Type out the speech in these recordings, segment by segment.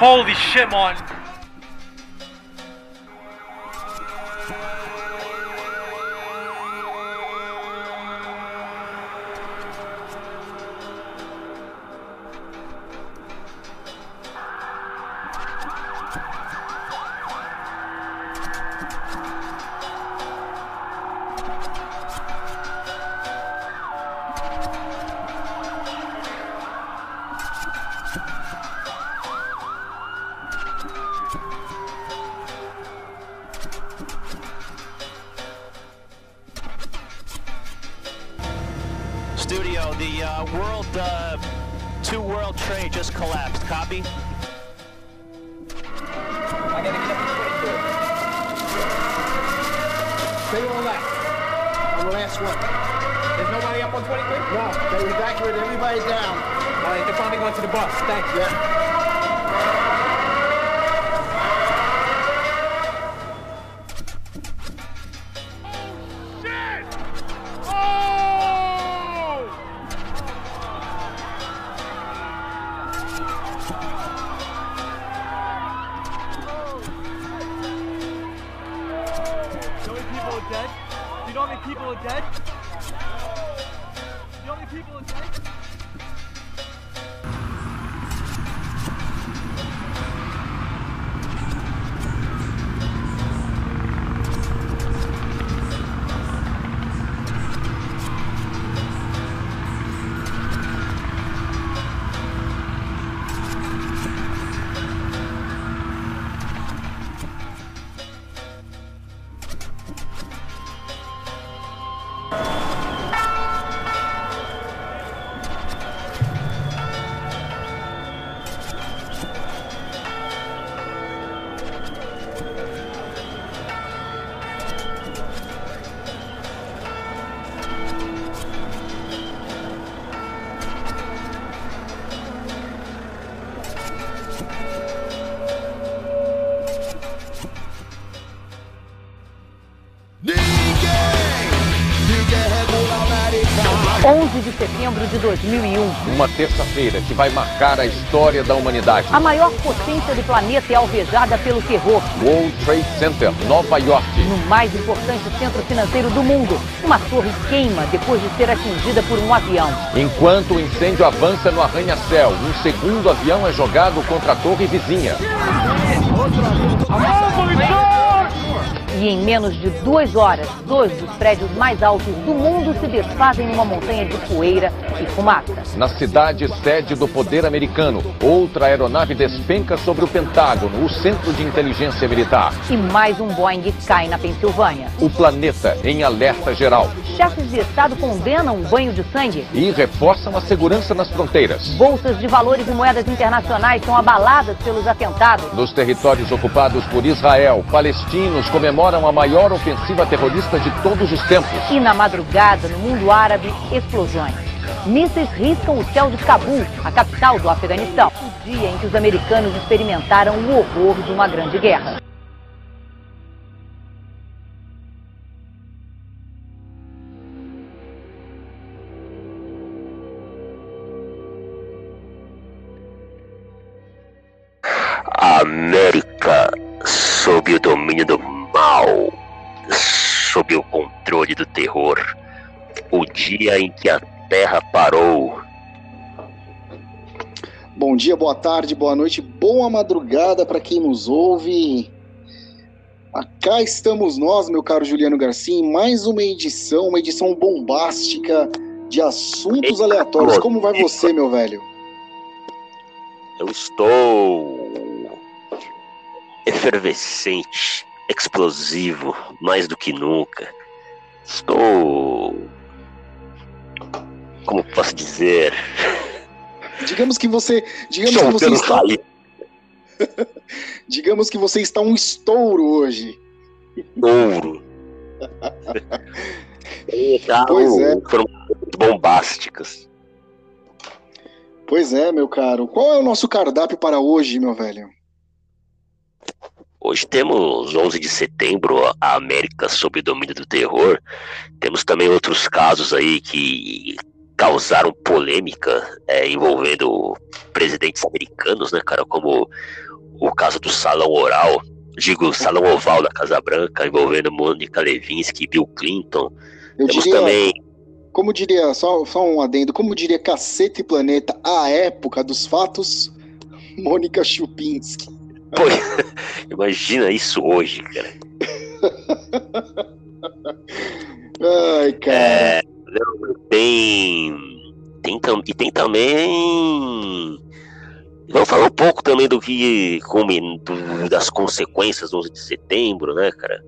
Holy shit, man. Uma terça-feira que vai marcar a história da humanidade. A maior potência do planeta é alvejada pelo terror. World Trade Center, Nova York. No mais importante centro financeiro do mundo, uma torre queima depois de ser atingida por um avião. Enquanto o incêndio avança no arranha-céu, um segundo avião é jogado contra a torre vizinha. E em menos de duas horas, dois dos prédios mais altos do mundo se desfazem numa montanha de poeira e fumaça. Na cidade sede do poder americano, outra aeronave despenca sobre o Pentágono, o centro de inteligência militar. E mais um Boeing cai na Pensilvânia. O planeta em alerta geral. Chefes de Estado condenam o banho de sangue. E reforçam a segurança nas fronteiras. Bolsas de valores e moedas internacionais são abaladas pelos atentados. Nos territórios ocupados por Israel, palestinos comemoram a maior ofensiva terrorista de todos os tempos. E na madrugada, no mundo árabe, explosões. Mísseis riscam o céu de Cabul, a capital do Afeganistão. O dia em que os americanos experimentaram o horror de uma grande guerra. Sob o controle do terror. O dia em que a Terra parou. Bom dia, boa tarde, boa noite, boa madrugada para quem nos ouve. Cá estamos nós, meu caro Juliano Garcia, em mais uma edição, uma edição bombástica de assuntos aleatórios. Como vai você, meu velho? Eu estou efervescente, explosivo, mais do que nunca. Estou. Como posso dizer? Digamos que você, digamos que você está, digamos que você está um estouro hoje. ouro. Tá, Pois é. Foram bombásticas. Pois é, meu caro. Qual é o nosso cardápio para hoje, meu velho? Hoje temos 11 de setembro, a América sob o domínio do terror. Temos também outros casos aí que causaram polêmica é, envolvendo presidentes americanos, né, cara? Como o caso do salão oral, digo, salão oval da Casa Branca, envolvendo Mônica Levinsky e Bill Clinton. Eu Temos diria, também. como diria, só, só um adendo, como diria Cacete e Planeta, a época dos fatos, Mônica Chupinski. Pô, imagina isso hoje, cara. Ai, cara. É, não, tem. Tem, e tem também. Vamos falar um pouco também do que. Do- das consequências do 11 de setembro, né, cara?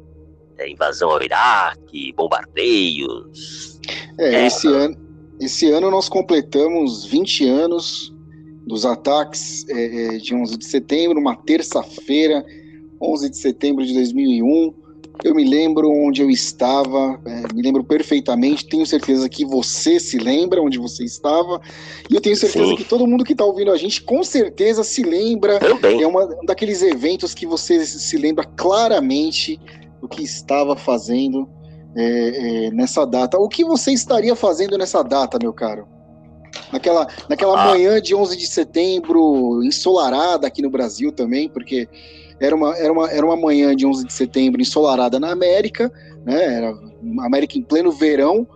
É, invasão ao Iraque, bombardeios. É, É. esse ano, esse ano nós completamos 20 anos dos ataques é, é, de 11 de setembro, uma terça-feira, 11 de setembro de 2001. Eu me lembro onde eu estava, é, me lembro perfeitamente. Tenho certeza que você se lembra onde você estava, e eu tenho certeza Sim. que todo mundo que está ouvindo a gente com certeza se lembra Também. é uma, um daqueles eventos que você se lembra claramente do que estava fazendo é, é, nessa data. O que você estaria fazendo nessa data, meu caro? Naquela, naquela Ah. manhã de 11 de setembro, ensolarada aqui no Brasil também, porque era uma, era, uma, era uma manhã de 11 de setembro ensolarada na América, né? Era América em pleno verão,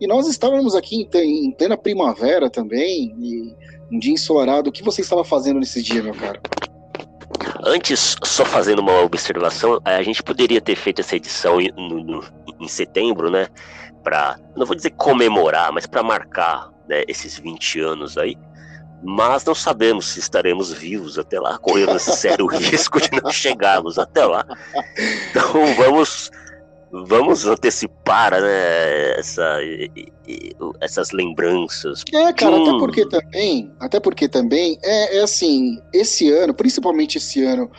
e nós estávamos aqui em, em plena primavera também, e um dia ensolarado. O que você estava fazendo nesse dia, meu caro? Antes, só fazendo uma observação, a gente poderia ter feito essa edição em, no- no- em setembro, né? Pra, não vou dizer comemorar, mas para marcar né, esses 20 anos aí. Mas não sabemos se estaremos vivos até lá. Corremos sério risco de não chegarmos até lá. Então vamos, vamos antecipar né, essa, essas lembranças. É, cara, até Hum. porque também, até porque também é, é assim, esse ano, principalmente esse ano,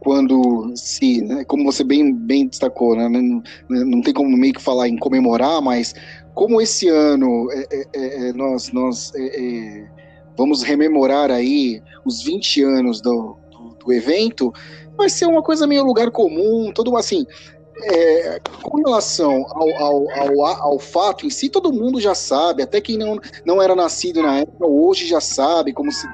quando se, né, como você bem, bem destacou, né, não, não tem como meio que falar em comemorar, mas como esse ano é, é, é, é, nós, nós é, vamos rememorar aí os 20 anos do, do, do evento, vai ser uma coisa meio lugar comum, todo assim. é, com relação ao, ao, ao, ao fato em si, todo mundo já sabe, até quem não, não era nascido na época, hoje já sabe como se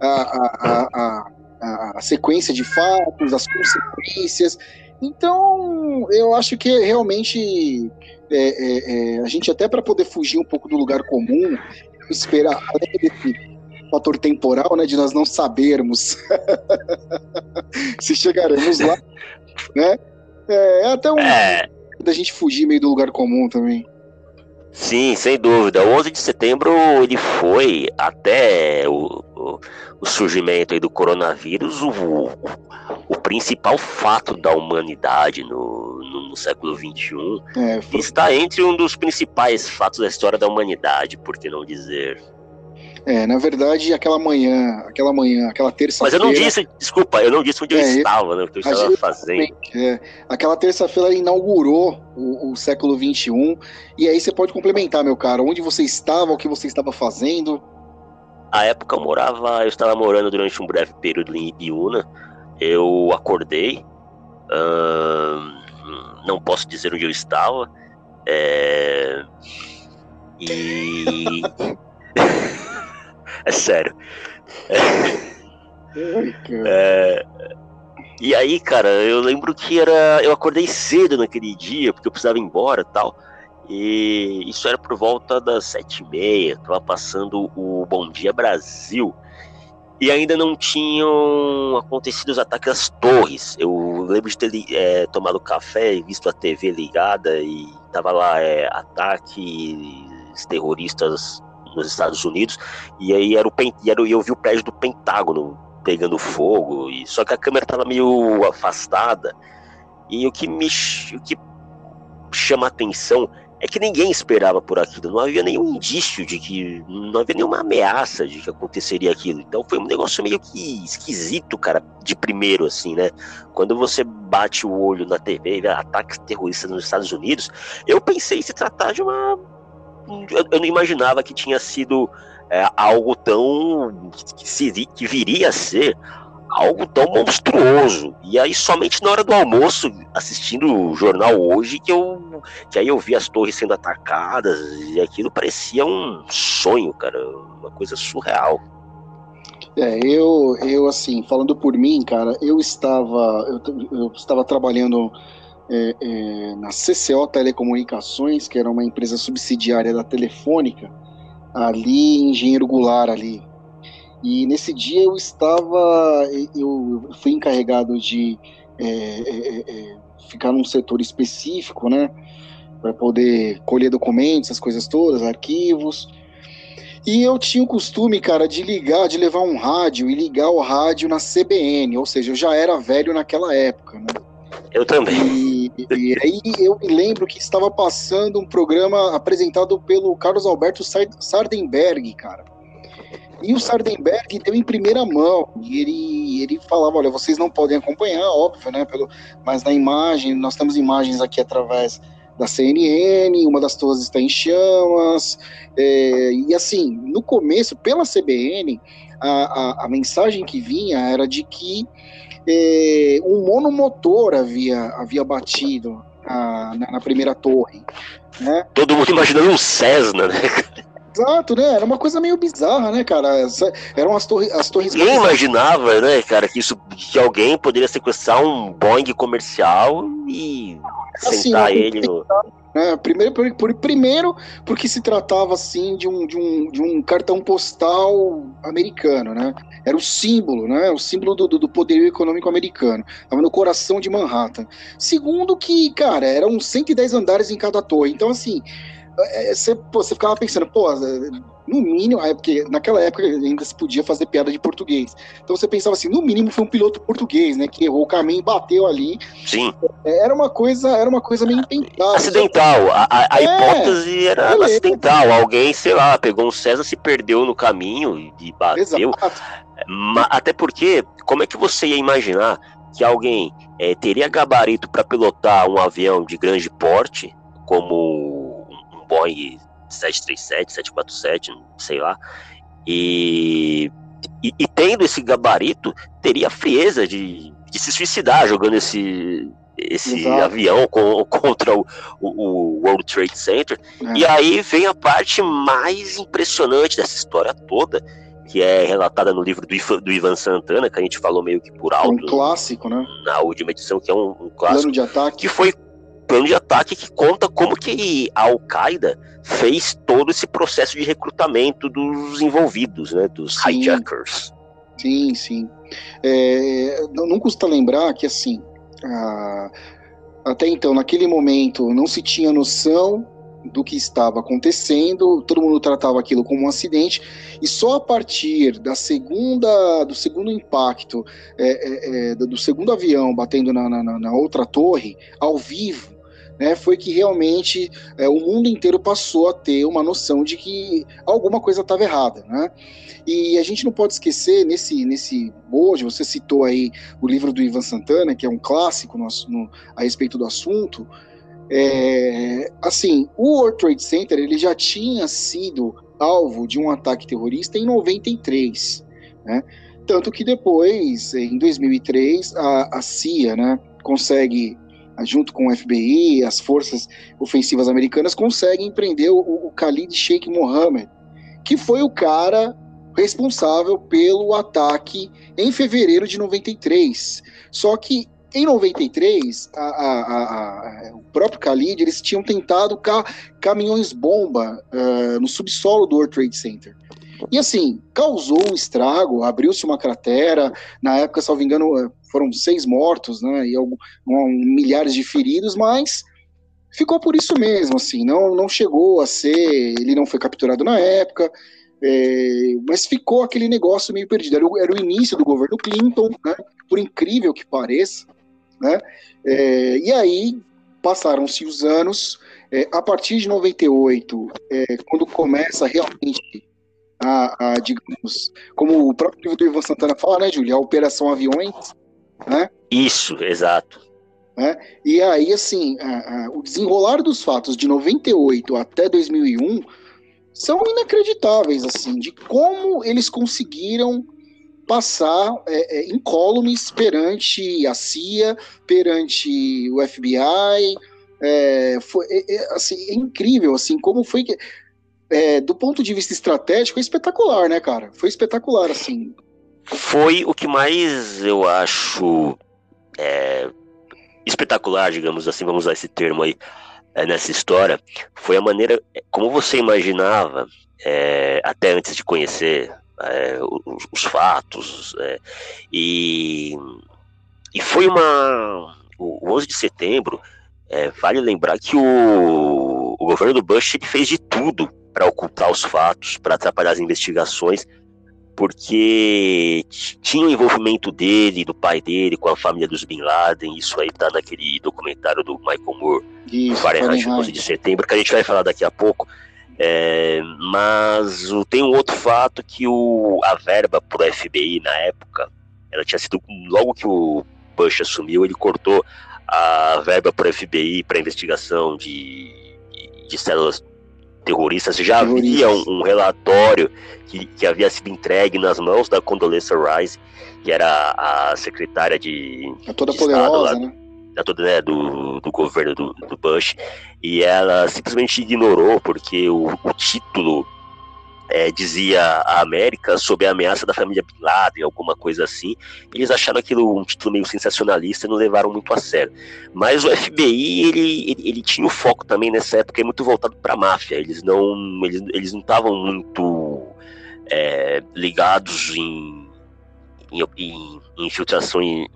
a, a, a, a, a sequência de fatos, as consequências. Então, eu acho que realmente é, é, é, a gente, até para poder fugir um pouco do lugar comum, esperar, além desse fator temporal, né, de nós não sabermos se chegaremos lá, né? É, é até um É, da gente fugir meio do lugar comum também. Sim, sem dúvida. O 11 de setembro ele foi até o, o, o surgimento aí do coronavírus o, o principal fato da humanidade no, no, século XXI. É, foi- Está entre um dos principais fatos da história da humanidade, por que não dizer? é, na verdade, aquela manhã, aquela manhã, aquela Mas terça-feira. eu não disse, desculpa, eu não disse onde eu É, eu- estava, né, o que eu estava fazendo. É, aquela terça-feira inaugurou o, o século XXI. E aí você pode complementar, meu cara. Onde você estava, o que você estava fazendo. A época eu morava, eu estava morando durante um breve período em Ibiúna. Eu acordei, ahn, não posso dizer onde eu estava, é, e é sério. É, E aí, cara, eu lembro que era, eu acordei cedo naquele dia porque eu precisava ir embora, e tal. E isso era por volta das sete e meia, tava passando o Bom Dia Brasil. E ainda não tinham acontecido os ataques às torres. Eu lembro de ter é, tomado café e visto a TV ligada e tava lá é, ataques terroristas nos Estados Unidos. E aí era o era, eu vi o prédio do Pentágono pegando fogo. E só que a câmera tava meio afastada. E o que me o que chama atenção é que ninguém esperava por aquilo. Não havia nenhum indício de que. Não havia nenhuma ameaça de que aconteceria aquilo. Então foi um negócio meio que esquisito, cara, de primeiro, assim, né? Quando você bate o olho na TV ataques terroristas nos Estados Unidos, eu pensei em se tratar de uma. Eu, não imaginava que tinha sido é, algo tão. Que, que viria a ser algo tão monstruoso. E aí somente na hora do almoço, assistindo o jornal hoje, que eu que aí eu vi as torres sendo atacadas e aquilo parecia um sonho, cara, uma coisa surreal. É, eu, eu assim, falando por mim, cara, eu estava, eu, eu estava trabalhando é, é, na CCO Telecomunicações, que era uma empresa subsidiária da Telefônica, ali em Engenheiro Goulart, ali. E nesse dia eu estava, eu fui encarregado de é, é, é ficar num setor específico, né, para poder colher documentos, as coisas todas, arquivos. E eu tinha o costume, cara, de ligar, de levar um rádio e ligar o rádio na CBN, ou seja, eu já era velho naquela época, né? Eu também. E, e aí eu me lembro que estava passando um programa apresentado pelo Carlos Alberto Sardenberg, cara. E o Sardenberg deu em primeira mão. E ele, ele falava: olha, vocês não podem acompanhar, óbvio, né? Pelo, mas na imagem, nós temos imagens aqui através da CNN, uma das torres está em chamas, é, e assim, no começo, pela CBN, a, a, a mensagem que vinha era de que é, um monomotor havia, havia batido a, na, na, primeira torre. Né? Todo mundo imaginando um Cessna, né? Exato, né? Era uma coisa meio bizarra, né, cara? Eram as, torre, as torres. Ninguém imaginava, né, cara, que isso que alguém poderia sequestrar um Boeing comercial e assim, sentar ele no. Né? Primeiro, por, por, primeiro, porque se tratava assim de um, de, um, de um cartão postal americano, né? Era o símbolo, né? O símbolo do, do, do poderio econômico americano. Estava no coração de Manhattan. Segundo, que, cara, eram 110 andares em cada torre. Então, assim, é, você, pô, você ficava pensando, pô, no mínimo, é porque naquela época ainda se podia fazer piada de português. Então você pensava assim, no mínimo foi um piloto português, né, que errou o caminho e bateu ali. Sim. É, era uma coisa, era uma coisa meio intentada. Acidental. A, a, a é, hipótese era beleza. acidental. Alguém, sei lá, pegou um César, se perdeu no caminho e bateu. Exato. Até porque, como é que você ia imaginar que alguém é, teria gabarito para pilotar um avião de grande porte, como um Boeing 737, 747, sei lá. E, e, e tendo esse gabarito, teria frieza de, de se suicidar jogando esse, esse avião com, contra o, o, o, World Trade Center. É. E aí vem a parte mais impressionante dessa história toda, que é relatada no livro do, do Ivan Santana, que a gente falou meio que por alto. É um clássico, né? Na última edição, que é um, um clássico. Plano de ataque. Que foi plano de ataque que conta como que a Al-Qaeda fez todo esse processo de recrutamento dos envolvidos, né, dos sim. hijackers. Sim, sim. É, não custa lembrar que, assim, a, até então, naquele momento, não se tinha noção do que estava acontecendo, todo mundo tratava aquilo como um acidente, e só a partir da segunda, do segundo impacto, é, é, é do segundo avião batendo na, na, na outra torre, ao vivo, né, foi que realmente é, o mundo inteiro passou a ter uma noção de que alguma coisa estava errada, né? E a gente não pode esquecer nesse nesse bojo, você citou aí o livro do Ivan Santana, que é um clássico no, no, a respeito do assunto. É, assim, o World Trade Center ele já tinha sido alvo de um ataque terrorista em 93, né? Tanto que depois, em 2003, a, a CIA, né, consegue junto com o FBI, as forças ofensivas americanas, conseguem prender o, o Khalid Sheikh Mohammed, que foi o cara responsável pelo ataque em fevereiro de 93. Só que em 93, a, a, a, o próprio Khalid, eles tinham tentado ca caminhões-bomba uh, no subsolo do World Trade Center. E assim, causou um estrago, abriu-se uma cratera, na época, salvo engano, eh, foram seis mortos, né, e algum, um, milhares de feridos, mas ficou por isso mesmo, assim, não, não chegou a ser, ele não foi capturado na época, é, mas ficou aquele negócio meio perdido, era o, era o início do governo Clinton, né, por incrível que pareça, né, é, e aí passaram-se os anos, é, a partir de 98, é, quando começa realmente a, a, digamos, como o próprio livro do Ivan Santana fala, né, Júlia, a Operação Aviões, né? Isso, exato. Né? E aí, assim, a, a, o desenrolar dos fatos de 98 até 2001 são inacreditáveis, assim, de como eles conseguiram passar é, é, incólumes perante a CIA, perante o FBI, é, foi, é, é, assim, é incrível, assim, como foi que é, do ponto de vista estratégico, é espetacular, né, cara? Foi espetacular, assim. Foi o que mais eu acho é, espetacular, digamos assim, vamos usar esse termo aí, é, nessa história, foi a maneira como você imaginava, é, até antes de conhecer é, os, os, fatos, é, e, e foi uma. O 11 de setembro, é, vale lembrar que o, o governo do Bush ele fez de tudo para ocultar os fatos, para atrapalhar as investigações, porque tinha o envolvimento dele, do pai dele, com a família dos Bin Laden, isso aí tá naquele documentário do Michael Moore, isso, Fahrenheit 11 de setembro, que a gente vai falar daqui a pouco. É, mas tem um outro fato que o, a verba para o FBI na época, ela tinha sido logo que o Bush assumiu, ele cortou a verba para o FBI para investigação de, de, de células terroristas. Já havia um, um relatório que, que, havia sido entregue nas mãos da Condoleezza Rice, que era a secretária de. É toda de poderosa, lá, né? Da toda, né, do, do governo do, do, Bush, e ela simplesmente ignorou, porque o, o título é, dizia a América sob a ameaça da família Bin Laden, alguma coisa assim. Eles acharam aquilo um título meio sensacionalista e não levaram muito a sério. Mas o FBI, ele, ele, ele tinha o foco também nessa época muito voltado para a máfia. Eles não eles, eles não estavam muito é, ligados em, em, em infiltração em,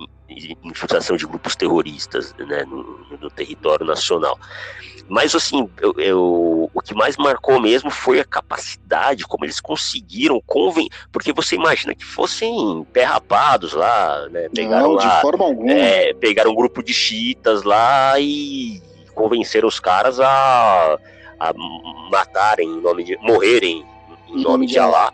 infiltração de grupos terroristas né, no, no território nacional. Mas, assim, eu, eu, o que mais marcou mesmo foi a capacidade, como eles conseguiram convencer. Porque você imagina que fossem perrapados lá, né? Pegaram Não, de lá, forma alguma. É, pegaram um grupo de chiitas lá e convenceram os caras a, a matarem em nome de. morrerem em nome de Allah.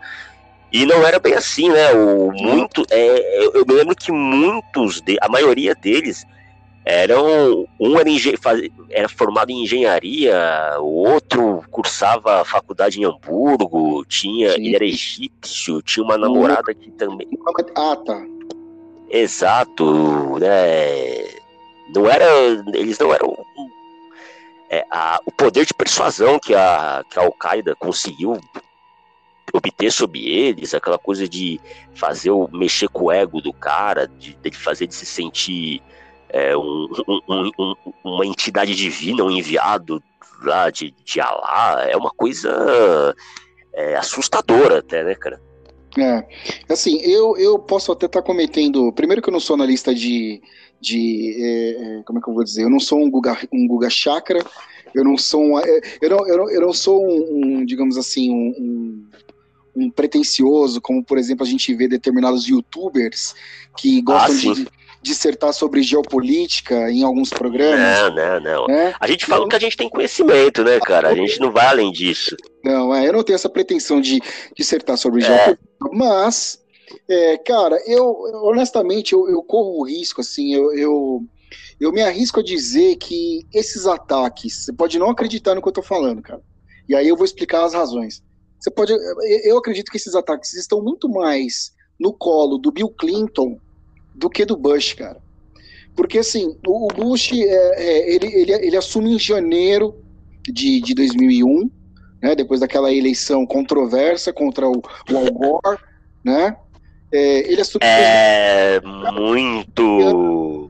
E não era bem assim, né? O muito, é, eu me lembro que muitos, de, a maioria deles eram um era, era, formado em engenharia, o outro cursava faculdade em Hamburgo, tinha, Sim. ele era egípcio, tinha uma namorada que também. Ah, tá. Exato, né? Não era, eles não eram é, a, o poder de persuasão que a, que a Al-Qaeda conseguiu obter sobre eles, aquela coisa de fazer o mexer com o ego do cara, de, de fazer de se sentir é, um, um, um, uma entidade divina, um enviado lá de, de Alá, é uma coisa é, assustadora até, né, cara? É, assim, eu, eu posso até estar tá cometendo. Primeiro que eu não sou analista de. de é, é, como é que eu vou dizer? Eu não sou um Guga, um Guga Chakra, eu não sou um. É, eu não, eu não, eu não sou um, um digamos assim, um, um, pretencioso, como por exemplo a gente vê determinados youtubers que gostam ah, de dissertar sobre geopolítica em alguns programas. Não, não, não. Né? A gente fala eu... que a gente tem conhecimento, né, cara? A gente não vai além disso. Não, é, eu não tenho essa pretensão de dissertar sobre é. geopolítica, mas, é, cara, eu honestamente eu, eu corro o risco, assim, eu, eu, eu me arrisco a dizer que esses ataques, você pode não acreditar no que eu tô falando, cara. E aí eu vou explicar as razões. Você pode, eu acredito que esses ataques estão muito mais no colo do Bill Clinton do que do Bush, cara. Porque, assim, o, Bush, é, é, ele, ele, ele assume em janeiro de, de 2001, né, depois daquela eleição controversa contra o, o Al Gore, né? É, ele assume... É muito...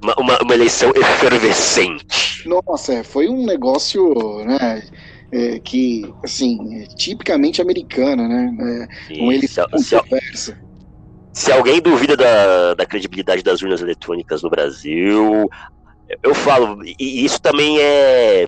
Uma, uma, uma, eleição efervescente. Nossa, é, foi um negócio, né, é, que, assim, é tipicamente americana, né? É, uma eleição controversa. Se alguém duvida da, da credibilidade das urnas eletrônicas no Brasil, eu falo, e isso também é.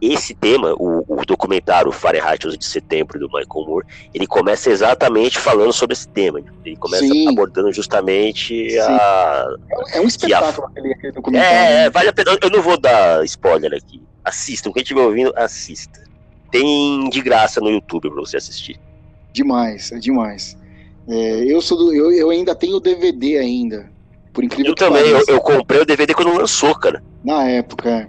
Esse tema, o, o documentário Fahrenheit 11 de setembro do Michael Moore, ele começa exatamente falando sobre esse tema. Ele começa Sim. abordando justamente Sim. a. É um espetáculo a, aquele, aquele documentário. É, vale a pena. Eu não vou dar spoiler aqui. Assistam, quem estiver ouvindo, assista. Tem de graça no YouTube pra você assistir. Demais, é demais. É, eu sou do, eu, eu ainda tenho o DVD ainda. Por incrível eu que também, eu, eu, comprei o DVD quando lançou, cara. Na época, é.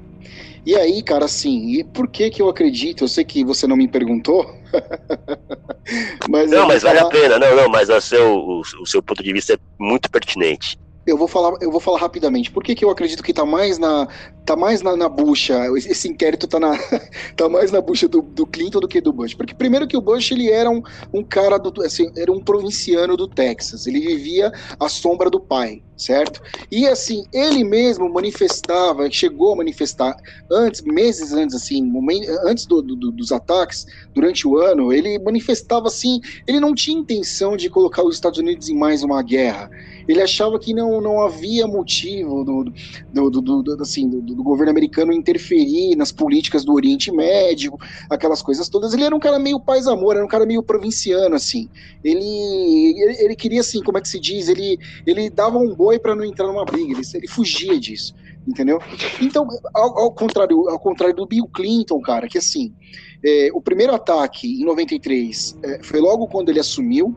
E aí, cara, assim, e por que que eu acredito? Eu sei que você não me perguntou. mas não, mas vale a pena, não, não, mas o seu, o, o, seu ponto de vista é muito pertinente. Eu vou falar, eu vou falar rapidamente. Por que, que eu acredito que tá mais na, tá mais na, na bucha? Esse inquérito tá, na, tá mais na bucha do, do, Clinton do que do Bush. Porque primeiro que o Bush ele era um, um cara do, assim, era um provinciano do Texas. Ele vivia à sombra do pai, certo? E assim, ele mesmo manifestava, chegou a manifestar antes, meses antes, assim, momento, antes do, do, dos ataques, durante o ano, ele manifestava assim, ele não tinha intenção de colocar os Estados Unidos em mais uma guerra ele achava que não, não havia motivo do, do, do, do assim, do, governo americano interferir nas políticas do Oriente Médio, aquelas coisas todas. Ele era um cara meio paz-amor, era um cara meio provinciano, assim. Ele, ele, ele, queria, assim, como é que se diz? Ele, ele dava um boi para não entrar numa briga, ele, ele fugia disso, entendeu? Então, ao, ao, contrário, ao contrário do Bill Clinton, cara, que assim, é, o primeiro ataque em 93 é, foi logo quando ele assumiu,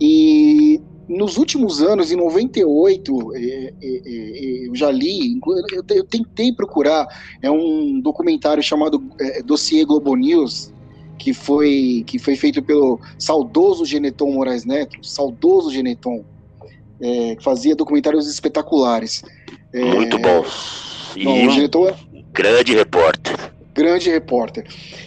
e nos últimos anos, em 98, é, é, é, eu já li, eu, tentei procurar, é um documentário chamado é, Dossiê Globo News, que foi, que foi feito pelo saudoso Geneton Moraes Neto, saudoso Geneton, é, que fazia documentários espetaculares. É, Muito bom. E não, o Geneton é... grande repórter grande repórter.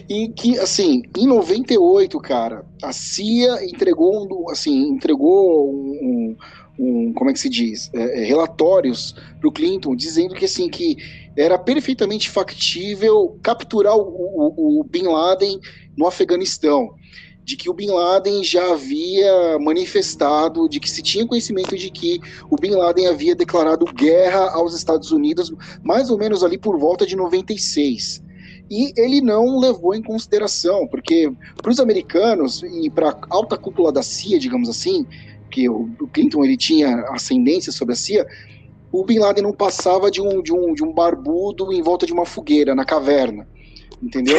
E que, assim, em 98, cara, a CIA entregou, assim, entregou um, um como é que se diz, é, é relatórios para o Clinton, dizendo que, assim, que era perfeitamente factível capturar o, o, o Bin Laden no Afeganistão. De que o Bin Laden já havia manifestado, de que se tinha conhecimento de que o Bin Laden havia declarado guerra aos Estados Unidos, mais ou menos ali por volta de 96 e ele não levou em consideração, porque para os americanos e para a alta cúpula da CIA, digamos assim, que o, Clinton ele tinha ascendência sobre a CIA, o Bin Laden não passava de um, de um, de um barbudo em volta de uma fogueira na caverna, entendeu?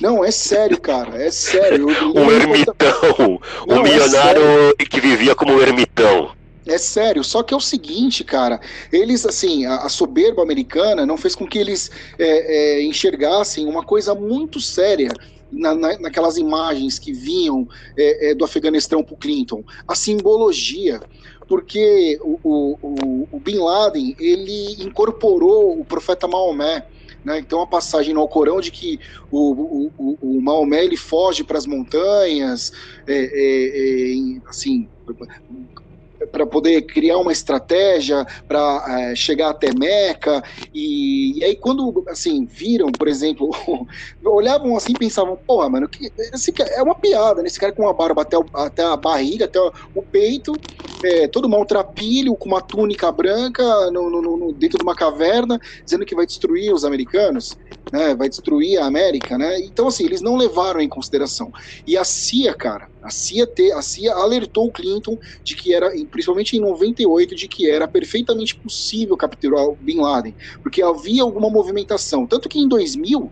Não, é sério, cara, é sério. um ermitão, não, um é milionário é que vivia como um ermitão. É sério, só que é o seguinte, cara, eles, assim, a, a soberba americana não fez com que eles é, é, enxergassem uma coisa muito séria na, na, naquelas imagens que vinham é, é do Afeganistão para o Clinton, a simbologia, porque o, o, o, Bin Laden, ele incorporou o profeta Maomé, né? Então a passagem no Alcorão de que o, o, o Maomé ele foge para as montanhas, é, é, é, assim, para poder criar uma estratégia para é, chegar até Meca e, e, aí quando assim viram por exemplo olhavam assim pensavam porra mano que, esse é uma piada né? esse cara com uma barba até, o, até a barriga até o, o peito é, todo maltrapilho com uma túnica branca no, no, no, dentro de uma caverna dizendo que vai destruir os americanos né? vai destruir a América né então assim eles não levaram em consideração e a CIA cara a CIA, te, a CIA alertou o Clinton de que era, principalmente em 98, de que era perfeitamente possível capturar o Bin Laden, porque havia alguma movimentação. Tanto que em 2000,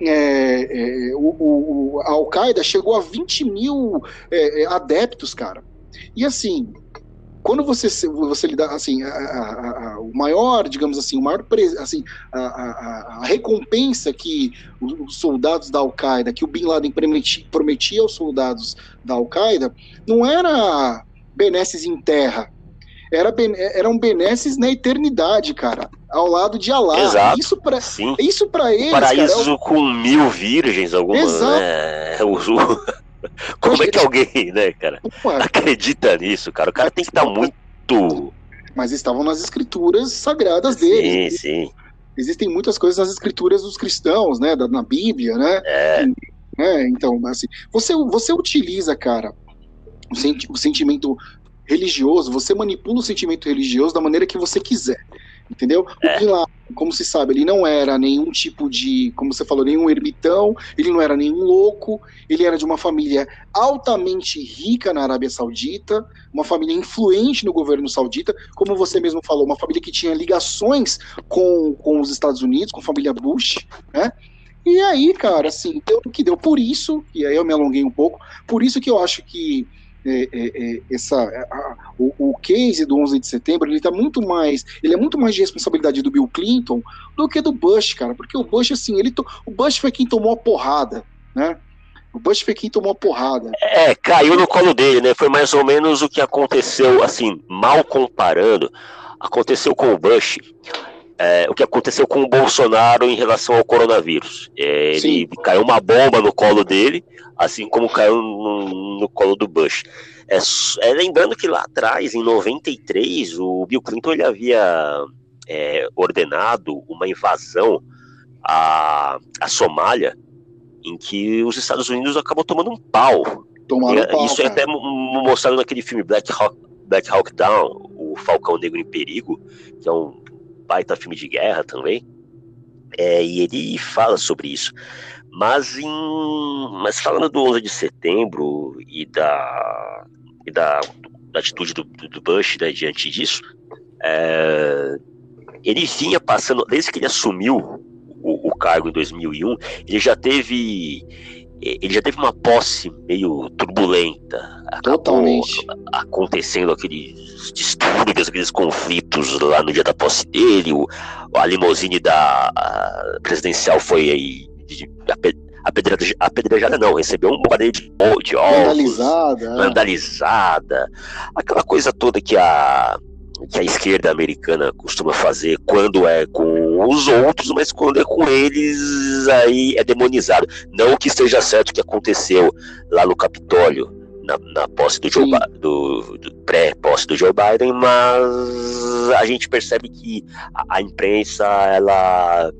é, é, o, o, a Al-Qaeda chegou a 20 mil é, é adeptos, cara. E assim, quando você você lhe dá assim a, a, a, o maior digamos assim o maior assim a, recompensa que os soldados da Al-Qaeda que o Bin Laden prometia, prometia aos soldados da Al-Qaeda não era benesses em terra era eram benesses na eternidade, cara, ao lado de Alá. Exato. Isso para isso para eles, paraíso cara, é o... com mil virgens, algumas, Exato. né? O, Como é que alguém, né, cara, acredita nisso, cara? O cara tem que estar muito. Mas estavam nas escrituras sagradas deles. Sim, sim. Existem muitas coisas nas escrituras dos cristãos, né? Na Bíblia, né? É. é então, assim, você, você utiliza, cara, o, senti o sentimento religioso, você manipula o sentimento religioso da maneira que você quiser. Entendeu? É. Laden, como se sabe, ele não era nenhum tipo de, como você falou, nenhum ermitão, ele não era nenhum louco, ele era de uma família altamente rica na Arábia Saudita, uma família influente no governo saudita, como você mesmo falou, uma família que tinha ligações com, com os Estados Unidos, com a família Bush, né? E aí, cara, assim, deu o que deu. Por isso, e aí eu me alonguei um pouco, por isso que eu acho que é, é, é, essa, a, o, o, case do 11 de setembro, ele tá muito mais, ele é muito mais de responsabilidade do Bill Clinton do que do Bush, cara, porque o Bush, assim, ele to, o Bush foi quem tomou a porrada, né? O Bush foi quem tomou a porrada. É, caiu no colo dele, né? Foi mais ou menos o que aconteceu, assim, mal comparando, aconteceu com o Bush. É, o que aconteceu com o Bolsonaro em relação ao coronavírus. É, ele Sim. caiu uma bomba no colo dele, assim como caiu no, no colo do Bush. É, é, lembrando que lá atrás, em 93, o Bill Clinton ele havia é, ordenado uma invasão à, à Somália, em que os Estados Unidos acabou tomando um pau. Tomaram E, pau, Isso é até mo- mo- mostrado naquele filme Black Hawk, Black Hawk Down, o Falcão Negro em Perigo, que é um baita filme de guerra também. É, e ele fala sobre isso. Mas, em, mas falando do 11 de setembro e da, e da, da atitude do, do Bush né, diante disso, é, ele vinha passando, desde que ele assumiu o, o cargo em 2001, ele já teve ele já teve uma posse meio turbulenta. Acabou Totalmente. acontecendo aqueles distúrbios, aqueles conflitos lá no dia da posse dele. O, a limusine da a presidencial foi aí apedrejada, não, recebeu um bombardeio de, de ovos Vandalizada. é. vandalizada, aquela coisa toda que a, que a esquerda americana costuma fazer quando é com os outros, mas quando é com eles, aí é demonizado. Não que esteja certo o que aconteceu lá no Capitólio, na, na posse do Joe do, do pré-posse do Joe Biden, mas a gente percebe que a, a imprensa, ela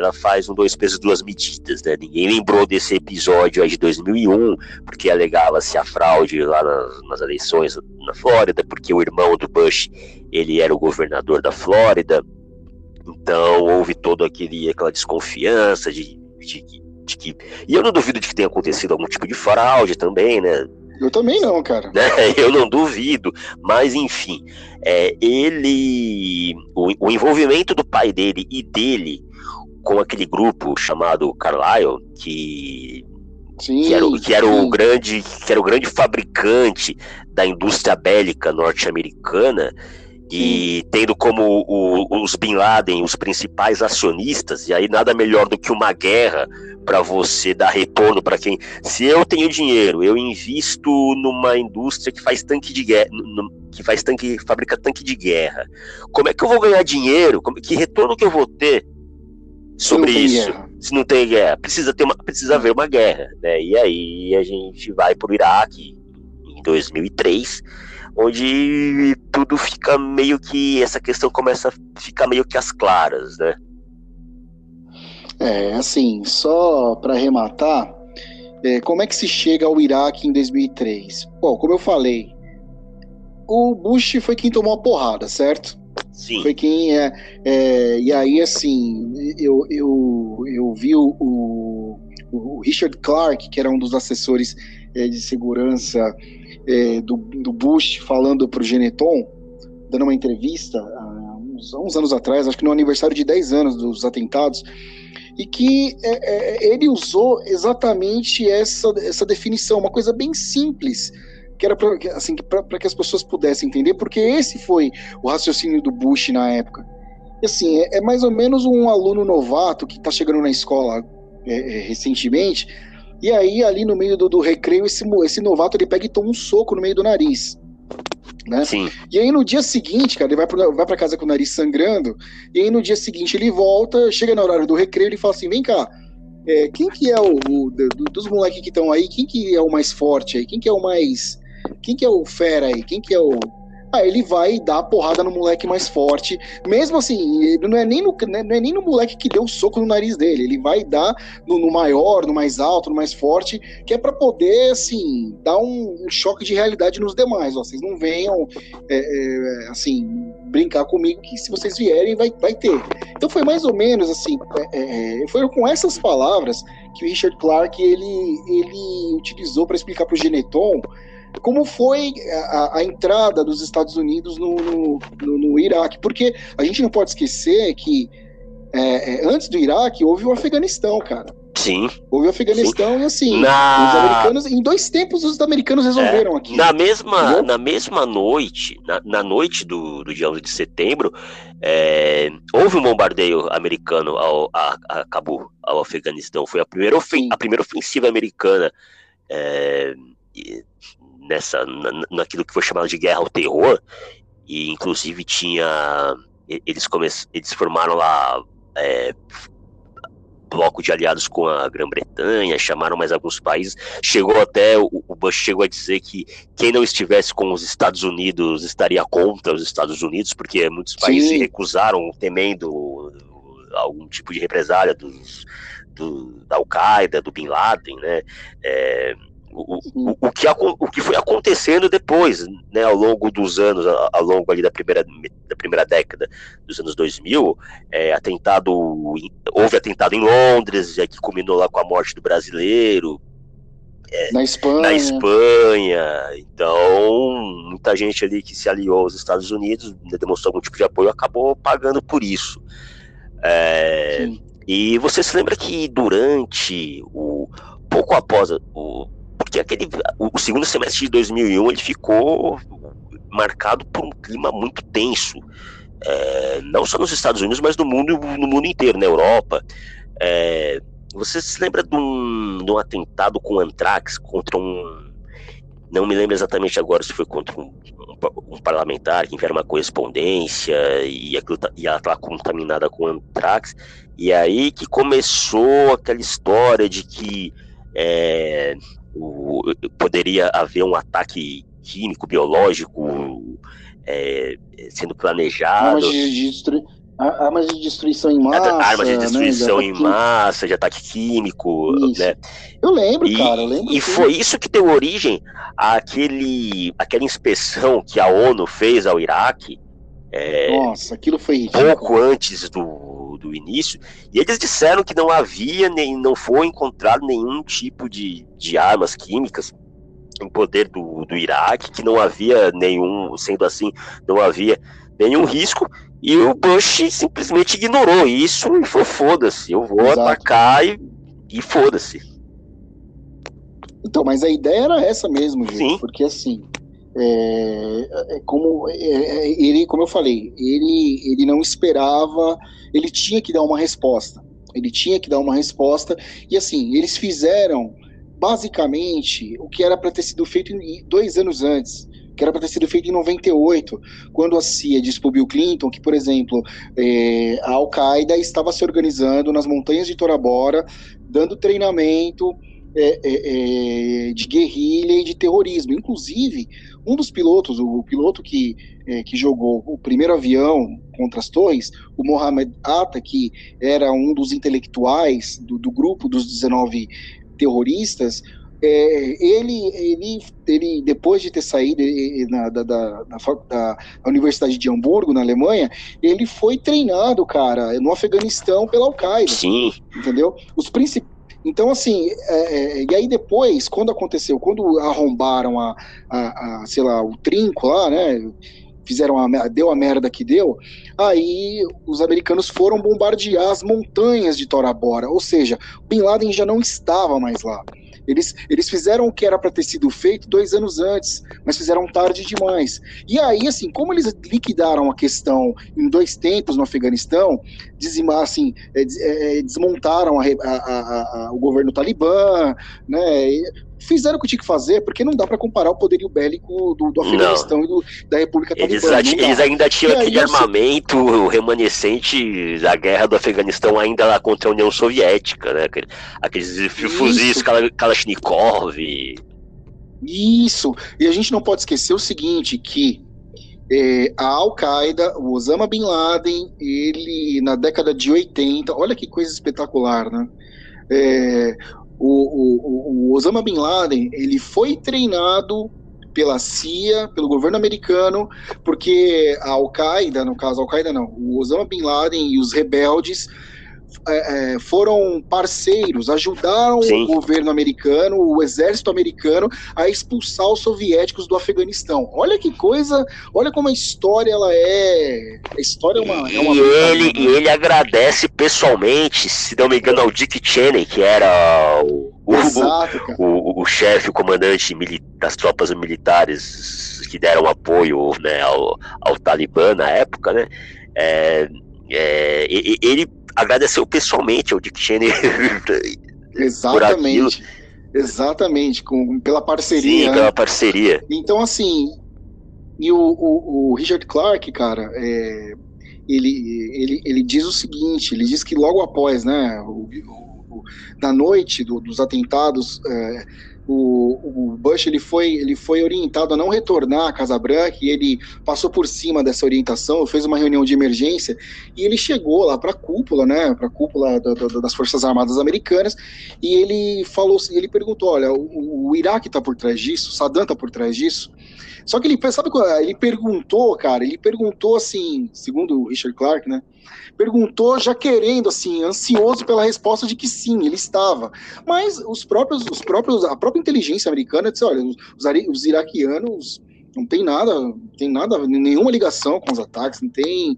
ela faz um dois pesos duas medidas, né? Ninguém lembrou desse episódio aí de 2001, porque alegava-se a fraude lá nas, nas eleições na Flórida, porque o irmão do Bush, ele era o governador da Flórida, então houve toda aquele, aquela desconfiança de, de, de que... E eu não duvido de que tenha acontecido algum tipo de fraude também, né? Eu também não, cara. né? Eu não duvido, mas enfim, é, ele, o, o envolvimento do pai dele e dele com aquele grupo chamado Carlyle, que, Sim. que era, o- que era o grande, que era o grande fabricante da indústria bélica norte-americana. E tendo como o- os Bin Laden os principais acionistas, e aí nada melhor do que uma guerra para você dar retorno para quem. Se eu tenho dinheiro, eu invisto numa indústria que faz tanque de guerra, que faz tanque, fabrica tanque de guerra. Como é que eu vou ganhar dinheiro? Como- que retorno que eu vou ter sobre não isso? guerra. Se não tem guerra, precisa ter uma, precisa haver uma guerra, né? E aí a gente vai pro Iraque em 2003, onde tudo fica meio que essa questão começa a ficar meio que às claras, né? É, assim, só para arrematar, é, como é que se chega ao Iraque em 2003? Bom, como eu falei, o Bush foi quem tomou a porrada, certo? Sim. Foi quem é, é, e aí assim eu, eu, eu vi o, o, Richard Clark que era um dos assessores é, de segurança é, do, do Bush falando para o Geneton dando uma entrevista há uns, uns anos atrás acho que no aniversário de 10 anos dos atentados e que é, é, ele usou exatamente essa, essa definição uma coisa bem simples que era para assim, pra- pra que as pessoas pudessem entender, porque esse foi o raciocínio do Bush na época. E, assim, é, é mais ou menos um aluno novato que está chegando na escola é, é, recentemente, e aí ali no meio do, do recreio, esse, esse novato ele pega e toma um soco no meio do nariz. Né? Sim. E aí no dia seguinte, cara, ele vai pra, vai pra casa com o nariz sangrando, e aí no dia seguinte ele volta, chega no horário do recreio, ele fala assim, vem cá, é, quem que é o, o- do- dos moleques que estão aí, quem que é o mais forte aí, quem que é o mais, quem que é o fera aí, quem que é o... Aí ele vai dar porrada no moleque mais forte, mesmo assim, ele não é nem no, né, não é nem no moleque que deu o soco no nariz dele, ele vai dar no, no maior, no mais alto, no mais forte, que é pra poder, assim, dar um, choque de realidade nos demais, ó, vocês não venham é, é, assim, brincar comigo que se vocês vierem vai, vai ter. Então foi mais ou menos assim, é, é, foi com essas palavras que o Richard Clark ele, ele utilizou para explicar para o Geneton como foi a, a entrada dos Estados Unidos no, no, no, no Iraque, porque a gente não pode esquecer que é, é, antes do Iraque houve o Afeganistão, cara. Sim. Houve o Afeganistão e assim, os Na, americanos, em dois tempos os americanos resolveram aqui. na, mesma, Entendeu? na mesma noite, na, na noite do, do dia 11 de setembro, é, houve um bombardeio americano ao, a, a Cabul, ao Afeganistão. Foi a primeira, ofen- Sim. a primeira ofensiva americana é, nessa, naquilo que foi chamado de guerra ao terror, e inclusive tinha. Eles, come, eles formaram lá é, bloco de aliados com a Grã-Bretanha, chamaram mais alguns países. Chegou até, o, o Bush chegou a dizer que quem não estivesse com os Estados Unidos estaria contra os Estados Unidos, porque muitos países Sim. recusaram, temendo algum tipo de represália dos, do, da Al-Qaeda, do Bin Laden, né? É, o, o, o, que, o que foi acontecendo depois, né, ao longo dos anos, ao longo ali da primeira, da primeira década dos anos 2000, é, atentado, houve atentado em Londres, é, que culminou lá com a morte do brasileiro, é, na Espanha. Na Espanha. Então, muita gente ali que se aliou aos Estados Unidos, né, demonstrou algum tipo de apoio, acabou pagando por isso. É, e você se lembra que durante o pouco após o porque aquele o, segundo semestre de 2001 ele ficou marcado por um clima muito tenso, é, não só nos Estados Unidos, mas no mundo no mundo inteiro, na Europa. É, você se lembra de um, de um atentado com antrax contra um não me lembro exatamente agora se foi contra um, um, um parlamentar que enviaram uma correspondência e aquilo tá, e ela estava contaminada com antrax. E aí que começou aquela história de que é, o, poderia haver um ataque químico, biológico é, sendo planejado. Armas de, destru... armas de destruição em massa. Armas de destruição né? em massa, de ataque químico. Né? Eu lembro, e, cara, eu lembro. E foi isso que deu origem àquele, àquela inspeção que a ONU fez ao Iraque. É, Nossa, aquilo foi ridículo. Pouco antes do, do início, e eles disseram que não havia, nem não foi encontrado nenhum tipo de, de armas químicas em poder do, do Iraque, que não havia nenhum, sendo assim, não havia nenhum risco, e o Bush simplesmente ignorou isso e falou: foda-se, eu vou Exato. atacar e, e foda-se. Então, mas a ideia era essa mesmo, gente, Sim. porque assim, é, é como é, é, ele, como eu falei, ele, ele não esperava, ele tinha que dar uma resposta. Ele tinha que dar uma resposta e assim eles fizeram basicamente o que era para ter sido feito dois anos antes, que era para ter sido feito em 98, quando a CIA disse para Bill Clinton que, por exemplo, é, a Al-Qaeda estava se organizando nas montanhas de Tora Bora, dando treinamento é, é, é, de guerrilha e de terrorismo. Inclusive, um dos pilotos, o piloto que, é, que jogou o primeiro avião contra as torres, o Mohamed Atta, que era um dos intelectuais do, do grupo dos 19 terroristas, é, ele, ele, ele, depois de ter saído na, da, da, da, da, Universidade de Hamburgo, na Alemanha, ele foi treinado, cara, no Afeganistão pela Al-Qaeda. Sim. Entendeu? Os principais então, assim, é, é, e aí depois, quando aconteceu, quando arrombaram a, a, a, sei lá, o trinco lá, né, fizeram a, deu a merda que deu, aí os americanos foram bombardear as montanhas de Tora Bora, ou seja, Bin Laden já não estava mais lá. Eles, eles fizeram o que era para ter sido feito dois anos antes, mas fizeram tarde demais. E aí, assim, como eles liquidaram a questão em dois tempos no Afeganistão, dizimar, assim, é, é, desmontaram a, a, a, o governo talibã, né? Fizeram o que tinha que fazer, porque não dá para comparar o poderio bélico do, do Afeganistão não. e do, da República eles, eles ainda tinham aquele aí, armamento remanescente da guerra do Afeganistão ainda lá contra a União Soviética, né? Aqueles fuzis Kalashnikov. Isso. E a gente não pode esquecer o seguinte, que é, a Al-Qaeda, o Osama Bin Laden, ele na década de 80, olha que coisa espetacular, né? É, o, o, o Osama Bin Laden ele foi treinado pela CIA, pelo governo americano, porque a Al-Qaeda, no caso, Al-Qaeda não, o Osama Bin Laden e os rebeldes é, é, foram parceiros, ajudaram Sim. o governo americano, o exército americano, a expulsar os soviéticos do Afeganistão. Olha que coisa, olha como a história ela é. A história é uma. E, é uma ele, e ele agradece pessoalmente, se não me engano, ao Dick Cheney, que era o. O, Exato, o, o chefe, o comandante das tropas militares que deram apoio né, ao, ao Talibã na época, né? É, é, ele agradeceu pessoalmente ao Dick Cheney Exatamente. Exatamente, com, pela parceria. Sim, né? pela parceria. Então, assim, e o, o, o Richard Clark, cara, é, ele, ele, ele diz o seguinte: ele diz que logo após, né, o, o, da noite do, dos atentados, é, o, o, Bush ele foi, ele foi orientado a não retornar à Casa Branca e ele passou por cima dessa orientação, fez uma reunião de emergência e ele chegou lá para a cúpula, né, para a cúpula da, da, das Forças Armadas Americanas e ele falou, ele perguntou, olha, o, o Iraque está por trás disso, Saddam está por trás disso. Só que ele, sabe, ele perguntou, cara, ele perguntou assim, segundo o Richard Clark, né? perguntou já querendo, assim, ansioso pela resposta de que sim, ele estava. Mas os próprios, os próprios, a própria inteligência americana disse, olha, os, os iraquianos não tem nada, tem nada, nenhuma ligação com os ataques, não tem.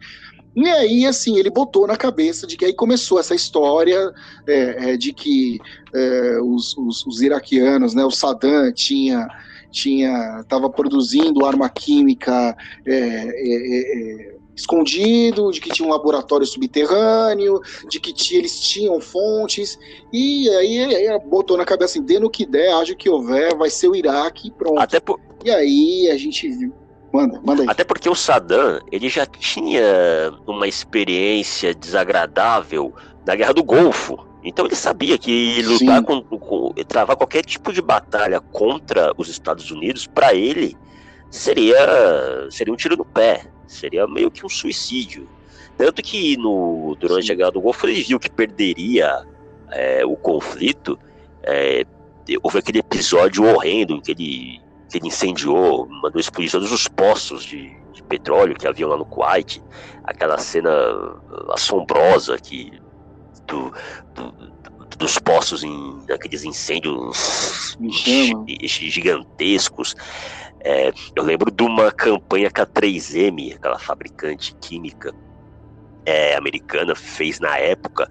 E aí, assim, ele botou na cabeça de que aí começou essa história é, é, de que é, os, os, os, iraquianos, né, o Saddam tinha tinha estava produzindo arma química é, é, é escondido, de que tinha um laboratório subterrâneo, de que tinha, eles tinham fontes, e aí, aí botou na cabeça assim, dê no que der, haja que houver, vai ser o Iraque e pronto. Até por... E aí a gente Manda, manda aí. Até porque o Saddam, ele já tinha uma experiência desagradável na Guerra do Golfo. Então ele sabia que lutar com, com, travar qualquer tipo de batalha contra os Estados Unidos, para ele, seria, seria um tiro no pé. Seria meio que um suicídio. Tanto que no, durante Sim. a Guerra do Golfo ele viu que perderia é, o conflito. É, houve aquele episódio horrendo em que ele, que ele incendiou, mandou explodir todos os poços de, de petróleo que haviam lá no Kuwait. Aquela cena assombrosa que do, do dos poços em aqueles incêndios gigantescos. É, eu lembro de uma campanha que a 3M, aquela fabricante química é, americana, fez na época,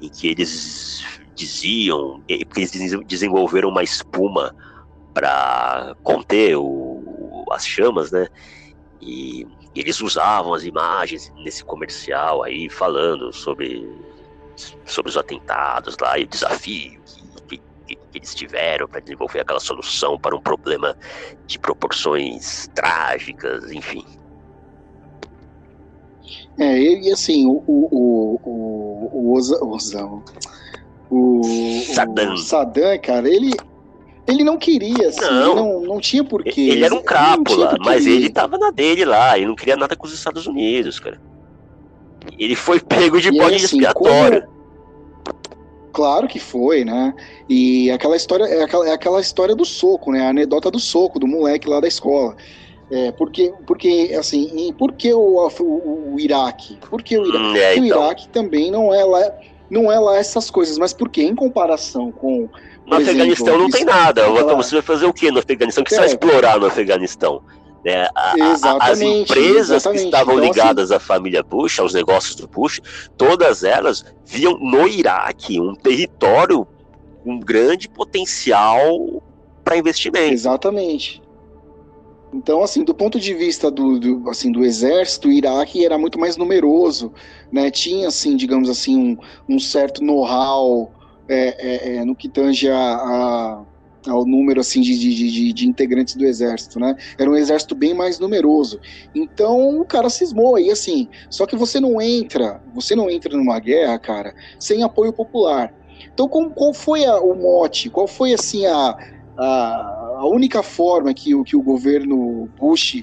em que eles diziam, porque eles desenvolveram uma espuma para conter o, as chamas, né? E eles usavam as imagens nesse comercial aí falando sobre, sobre os atentados lá e o desafio que, que eles tiveram para desenvolver aquela solução para um problema de proporções trágicas, enfim. É, e assim, o, o, o, o, o, Osama, o, Saddam. o Saddam, cara, ele, ele não queria, assim, não, ele não, não tinha porquê. Ele era um crápula, mas ele tava na dele lá, ele não queria nada com os Estados Unidos, cara. Ele foi pego de bode assim, expiatório. Como, Claro que foi, né? E aquela história é aquela, é aquela história do soco, né? A anedota do soco do moleque lá da escola. É, porque, porque, assim, por que o, o, o Iraque? Porque o Iraque, hum, é, então. o Iraque também não é lá, não é lá essas coisas, mas porque em comparação com no Afeganistão não tem nada. Você vai fazer o que no Afeganistão? O que é. você vai explorar no Afeganistão? Né? A, as empresas exatamente. que estavam então, assim, ligadas assim, à família Bush, aos negócios do Bush, todas elas viam no Iraque um território com um grande potencial para investimento. Exatamente. Então, assim, do ponto de vista do, do, assim, do exército, o Iraque era muito mais numeroso, né? Tinha, assim, digamos assim, um, um certo know-how é, é, é, no que tange a, a ao número assim de, de, de, de, integrantes do exército, né? Era um exército bem mais numeroso. Então o cara cismou aí assim. Só que você não entra, você não entra numa guerra, cara, sem apoio popular. Então qual, qual foi a, o mote? Qual foi assim a, a, a, única forma que, que o governo Bush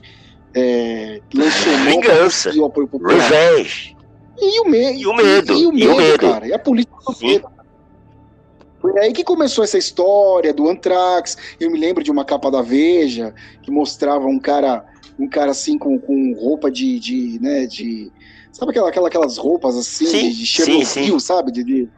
é, lançou Vingança, o apoio popular? Revenge. E o, me e o medo. E, e o medo, e o medo. cara. E a política do medo. Foi aí que começou essa história do Anthrax. Eu me lembro de uma capa da Veja que mostrava um cara, um cara assim com, com roupa de, de, né, de sabe aquela, aquela, aquelas roupas assim sim, de, Chernobyl, sabe? De, de,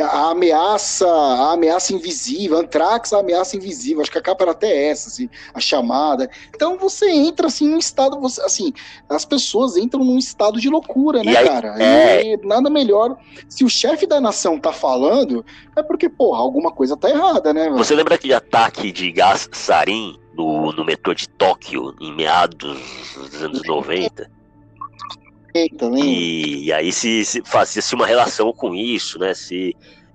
a ameaça, a ameaça invisível, Antrax, a ameaça invisível, acho que a capa era até essa, assim, a chamada. Então você entra assim num estado, você, assim, as pessoas entram num estado de loucura, né, aí, cara? É... E nada melhor. Se o chefe da nação tá falando, é porque, porra, alguma coisa tá errada, né? Você lembra aquele ataque de gás sarin no, no metrô de Tóquio em meados dos anos 90? E, e aí se, se fazia-se uma relação com isso, né? Se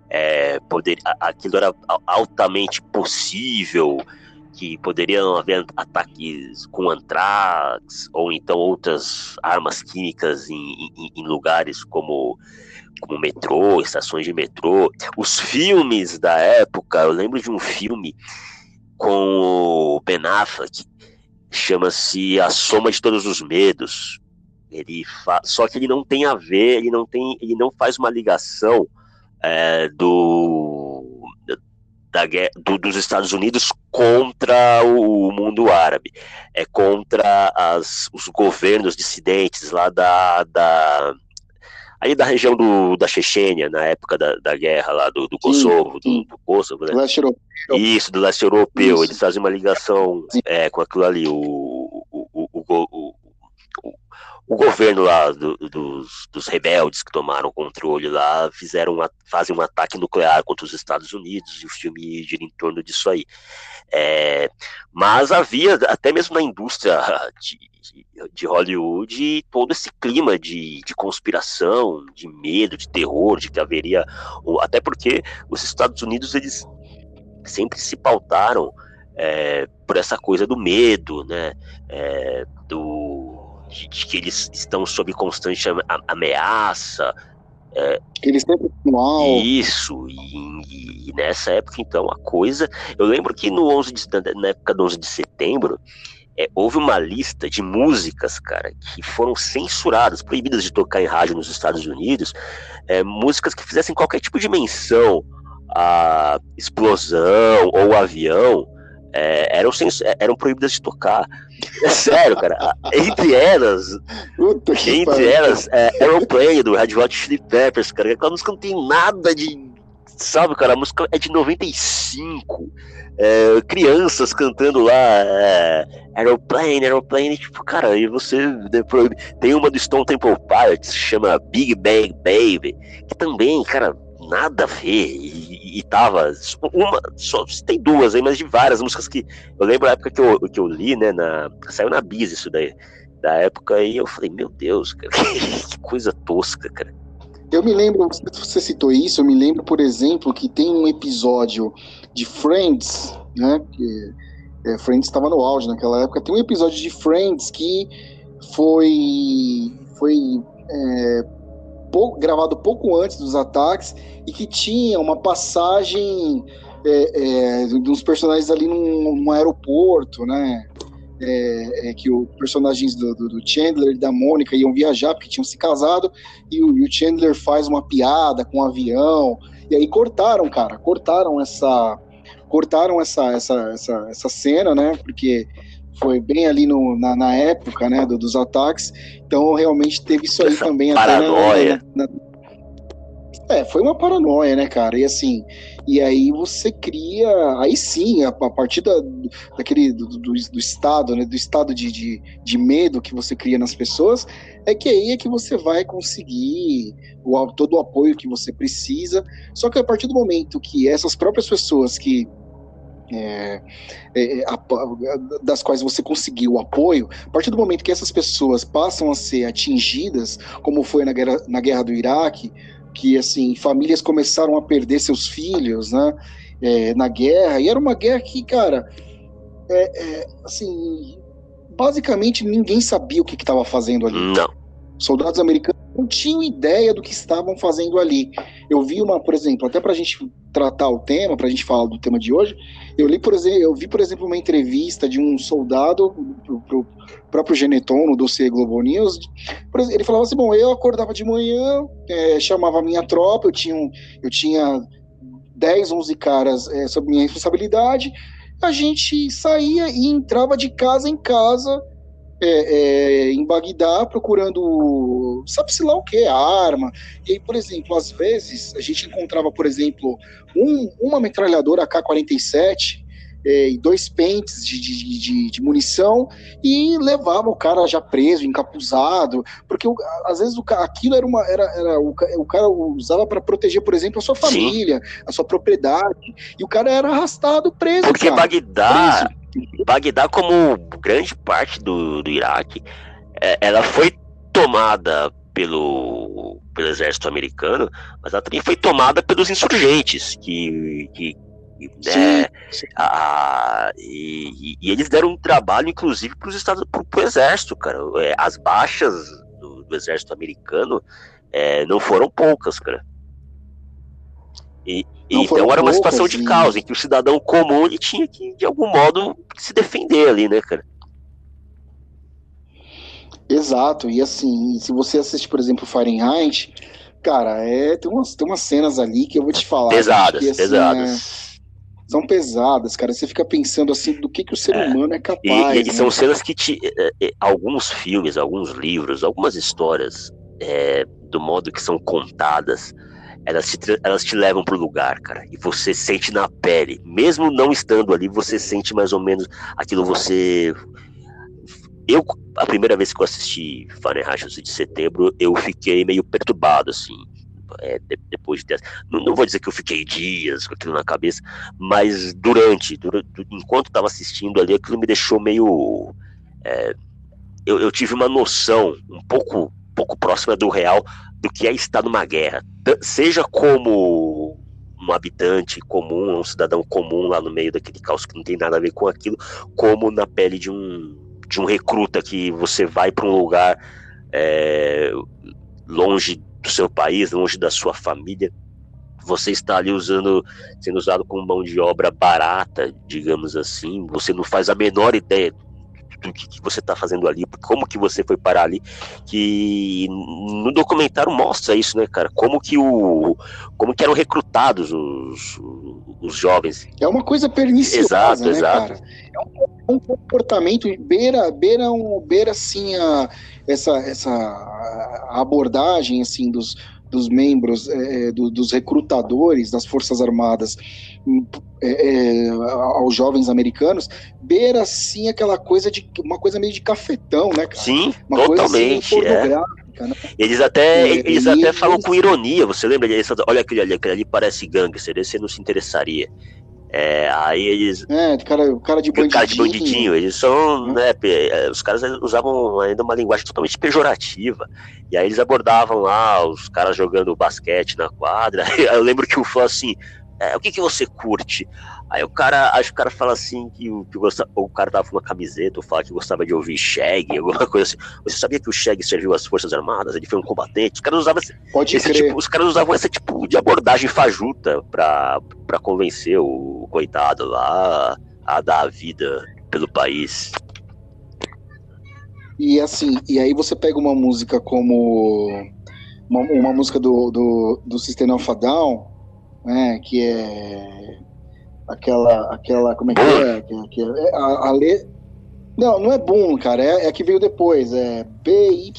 é, poder, aquilo era altamente possível, que poderiam haver ataques com antrax ou então outras armas químicas em, em, em lugares como como metrô, estações de metrô. Os filmes da época, eu lembro de um filme com o Ben Affleck, chama-se A Soma de Todos os Medos. Ele fa... Só que ele não tem a ver, ele não tem, ele não faz uma ligação é, do, da, do, dos Estados Unidos contra o mundo árabe, é contra as, os governos dissidentes lá da, da aí da região do, da Chechênia, na época da, da guerra lá do, do Kosovo, do, do, Kosovo, né? leste europeu. Isso, do leste europeu. Isso. Eles fazem uma ligação é, com aquilo ali, o, o, o, o, governo lá do, dos, dos, rebeldes que tomaram controle lá fizeram uma, fazem um ataque nuclear contra os Estados Unidos e o filme gira em torno disso aí. É, mas havia, até mesmo na indústria de, de Hollywood todo esse clima de, de conspiração, de medo, de terror, de que haveria. Até porque os Estados Unidos eles sempre se pautaram é, por essa coisa do medo, né? É, do, de, de, que eles estão sob constante ameaça. É, eles sempre mal. Isso, e, e, nessa época, então, a coisa. Eu lembro que no 11 de, na época do 11 de setembro, é, houve uma lista de músicas, cara, que foram censuradas, proibidas de tocar em rádio nos Estados Unidos, é, músicas que fizessem qualquer tipo de menção a explosão ou avião, é, eram, eram proibidas de tocar. É sério, cara. Entre elas, entre elas, é, Aeroplane do Red Hot Chili Peppers, cara. Aquela música não tem nada de. Sabe, cara? A música é de 95 é, crianças cantando lá é, Aeroplane, Aeroplane, tipo, cara, e você tem uma do Stone Temple Pilots, chama Big Bang Baby, que também, cara, nada a ver, e, e tava, uma, só, tem duas aí, mas de várias músicas que, eu lembro a época que eu, que eu li, né, na, saiu na Bis isso daí, da época, e eu falei, meu Deus, cara, que coisa tosca, cara. Eu me lembro, você citou isso, eu me lembro, por exemplo, que tem um episódio de Friends, né? Que, é, Friends estava no auge naquela época. Tem um episódio de Friends que foi foi é, pouco, gravado pouco antes dos ataques e que tinha uma passagem é, é, de uns personagens ali num, num aeroporto, né? é, é, que os personagens do, do, do, Chandler e da Mônica iam viajar porque tinham se casado e o, e o Chandler faz uma piada com o um avião e aí cortaram, cara, cortaram essa cortaram essa essa, essa, essa cena, né? Porque foi bem ali no, na, na época, né, do, dos ataques. Então realmente teve isso aí também. Paranoia. Até na, na, é, foi uma paranoia, né, cara? E assim, e aí você cria, aí sim, a, a partir da, daquele do, do, do, estado, né, do estado de, de, de, medo que você cria nas pessoas, é que aí é que você vai conseguir o, todo o apoio que você precisa. Só que a partir do momento que essas próprias pessoas que é, é, a, das quais você conseguiu o apoio, a partir do momento que essas pessoas passam a ser atingidas, como foi na guerra, na guerra do Iraque, que assim famílias começaram a perder seus filhos, né, é, na guerra e era uma guerra que, cara, é, é, assim, basicamente ninguém sabia o que estava fazendo ali. Não. Soldados americanos não tinham ideia do que estavam fazendo ali. Eu vi uma, por exemplo, até para a gente tratar o tema, para a gente falar do tema de hoje, eu li, por exemplo, eu vi, por exemplo, uma entrevista de um soldado pro próprio Geneton no dossiê Globo News. Exemplo, ele falava assim: bom, eu acordava de manhã, é, chamava a minha tropa, eu tinha, eu tinha 10, 11 caras é, sob minha responsabilidade. A gente saía e entrava de casa em casa é, é, em Bagdá procurando, sabe-se lá o que, arma. E aí, por exemplo, às vezes a gente encontrava, por exemplo, um, uma metralhadora AK-47 é, e dois pentes de, de, de, de, munição e levava o cara já preso, encapuzado, porque o, às vezes o, aquilo era uma. Era, era o, o cara usava para proteger, por exemplo, a sua família, Sim. a sua propriedade, e o cara era arrastado preso. Porque cara, Bagdá, preso. Bagdá, como grande parte do, do Iraque, é, ela foi tomada pelo, pelo exército americano, mas ela também foi tomada pelos insurgentes, que, que né, a, e, e, eles deram um trabalho, inclusive, para os estados, para o exército, cara. É, as baixas do, do exército americano é, não foram poucas, cara. E, então era uma situação de causa em que o cidadão comum ele tinha que, de algum modo, se defender ali, né, cara? Exato, e assim, se você assistir, por exemplo, Fahrenheit, cara, é, tem, umas, tem umas cenas ali que eu vou te falar. Pesadas, que, assim, pesadas. É, são pesadas, cara. Você fica pensando assim do que, que o ser é. humano é capaz. E, e né? são cenas que te. É, é, alguns filmes, alguns livros, algumas histórias, é, do modo que são contadas, elas te, elas te levam pro lugar, cara. E você sente na pele. Mesmo não estando ali, você sente mais ou menos aquilo você eu, a primeira vez que eu assisti Fahrenheit 11 de setembro, eu fiquei meio perturbado, assim. É, de, depois de não, não, vou dizer que eu fiquei dias com aquilo na cabeça, mas durante, durante enquanto estava assistindo ali, aquilo me deixou meio. É, eu, eu, tive uma noção um pouco, pouco próxima do real do que é estar numa guerra, seja como um habitante comum, um cidadão comum lá no meio daquele caos que não tem nada a ver com aquilo, como na pele de um de um recruta que você vai para um lugar é, longe do seu país, longe da sua família, você está ali usando, sendo usado como mão de obra barata, digamos assim, você não faz a menor ideia do que, que você está fazendo ali, como que você foi parar ali, que no documentário mostra isso, né, cara? Como que o, como que eram recrutados os, os jovens. É uma coisa perniciosa, exato, né, exato. cara? É um, um, comportamento beira, beira, um, beira assim a, essa, essa abordagem assim dos dos membros é, é, do, dos recrutadores das Forças Armadas hum, é, é, aos jovens americanos, beira assim aquela coisa de uma coisa meio de cafetão, né, cara? Sim, uma totalmente. Coisa, assim, é. né? Eles até, e, eles e até eles... falam com ironia, você lembra? olha aquele ali, aquele ali parece gangster, esse não se interessaria. É, aí eles. É, cara, cara de bandidinho. Cara de bandidinho. Eles são, hum. né? É, os caras usavam ainda uma linguagem totalmente pejorativa. E aí eles abordavam lá os caras jogando basquete na quadra. eu lembro que o falou assim: é, o que, que você curte? Aí o cara, acho que o cara fala assim que, o, que gostava, o cara tava com uma camiseta, ou fala que gostava de ouvir Shag, alguma coisa assim. Você sabia que o Shag serviu às Forças Armadas? Ele foi um combatente. Os caras usavam esse, esse tipo, os caras usavam esse tipo de abordagem fajuta pra, pra convencer o, coitado lá a dar a vida pelo país. E assim, e aí você pega uma música como uma, uma música do, do, do System of Down, né, que é aquela, aquela, como é que é? Que, que é a, a le... Não, não é Boom, cara, é, é que veio depois, é BY,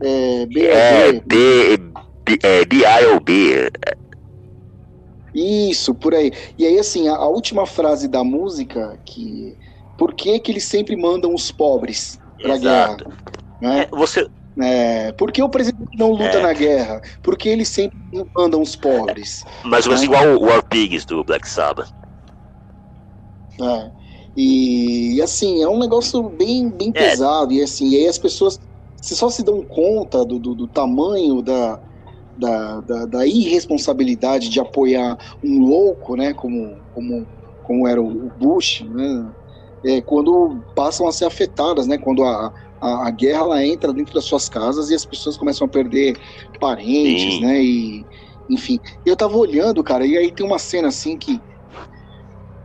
é, B, é, B, B, é, B-I-O-B. Isso, por aí. E aí, assim, a, a, última frase da música, que por que que eles sempre mandam os pobres pra Exato. guerra? Né? É, você, é, por que o presidente não luta é. na guerra? Porque eles sempre mandam os pobres. Mais ou menos igual o War Pigs do Black Sabbath. É. E assim, é um negócio bem, bem é. pesado. E assim, e aí as pessoas se só se dão conta do, do, do tamanho da, da, da, da, irresponsabilidade de apoiar um louco, né? Como, como, como era o Bush, né? É, quando passam a ser afetadas, né? Quando a, a, a, guerra ela entra dentro das suas casas e as pessoas começam a perder parentes, Sim. né? E enfim, eu tava olhando, cara, e aí tem uma cena assim que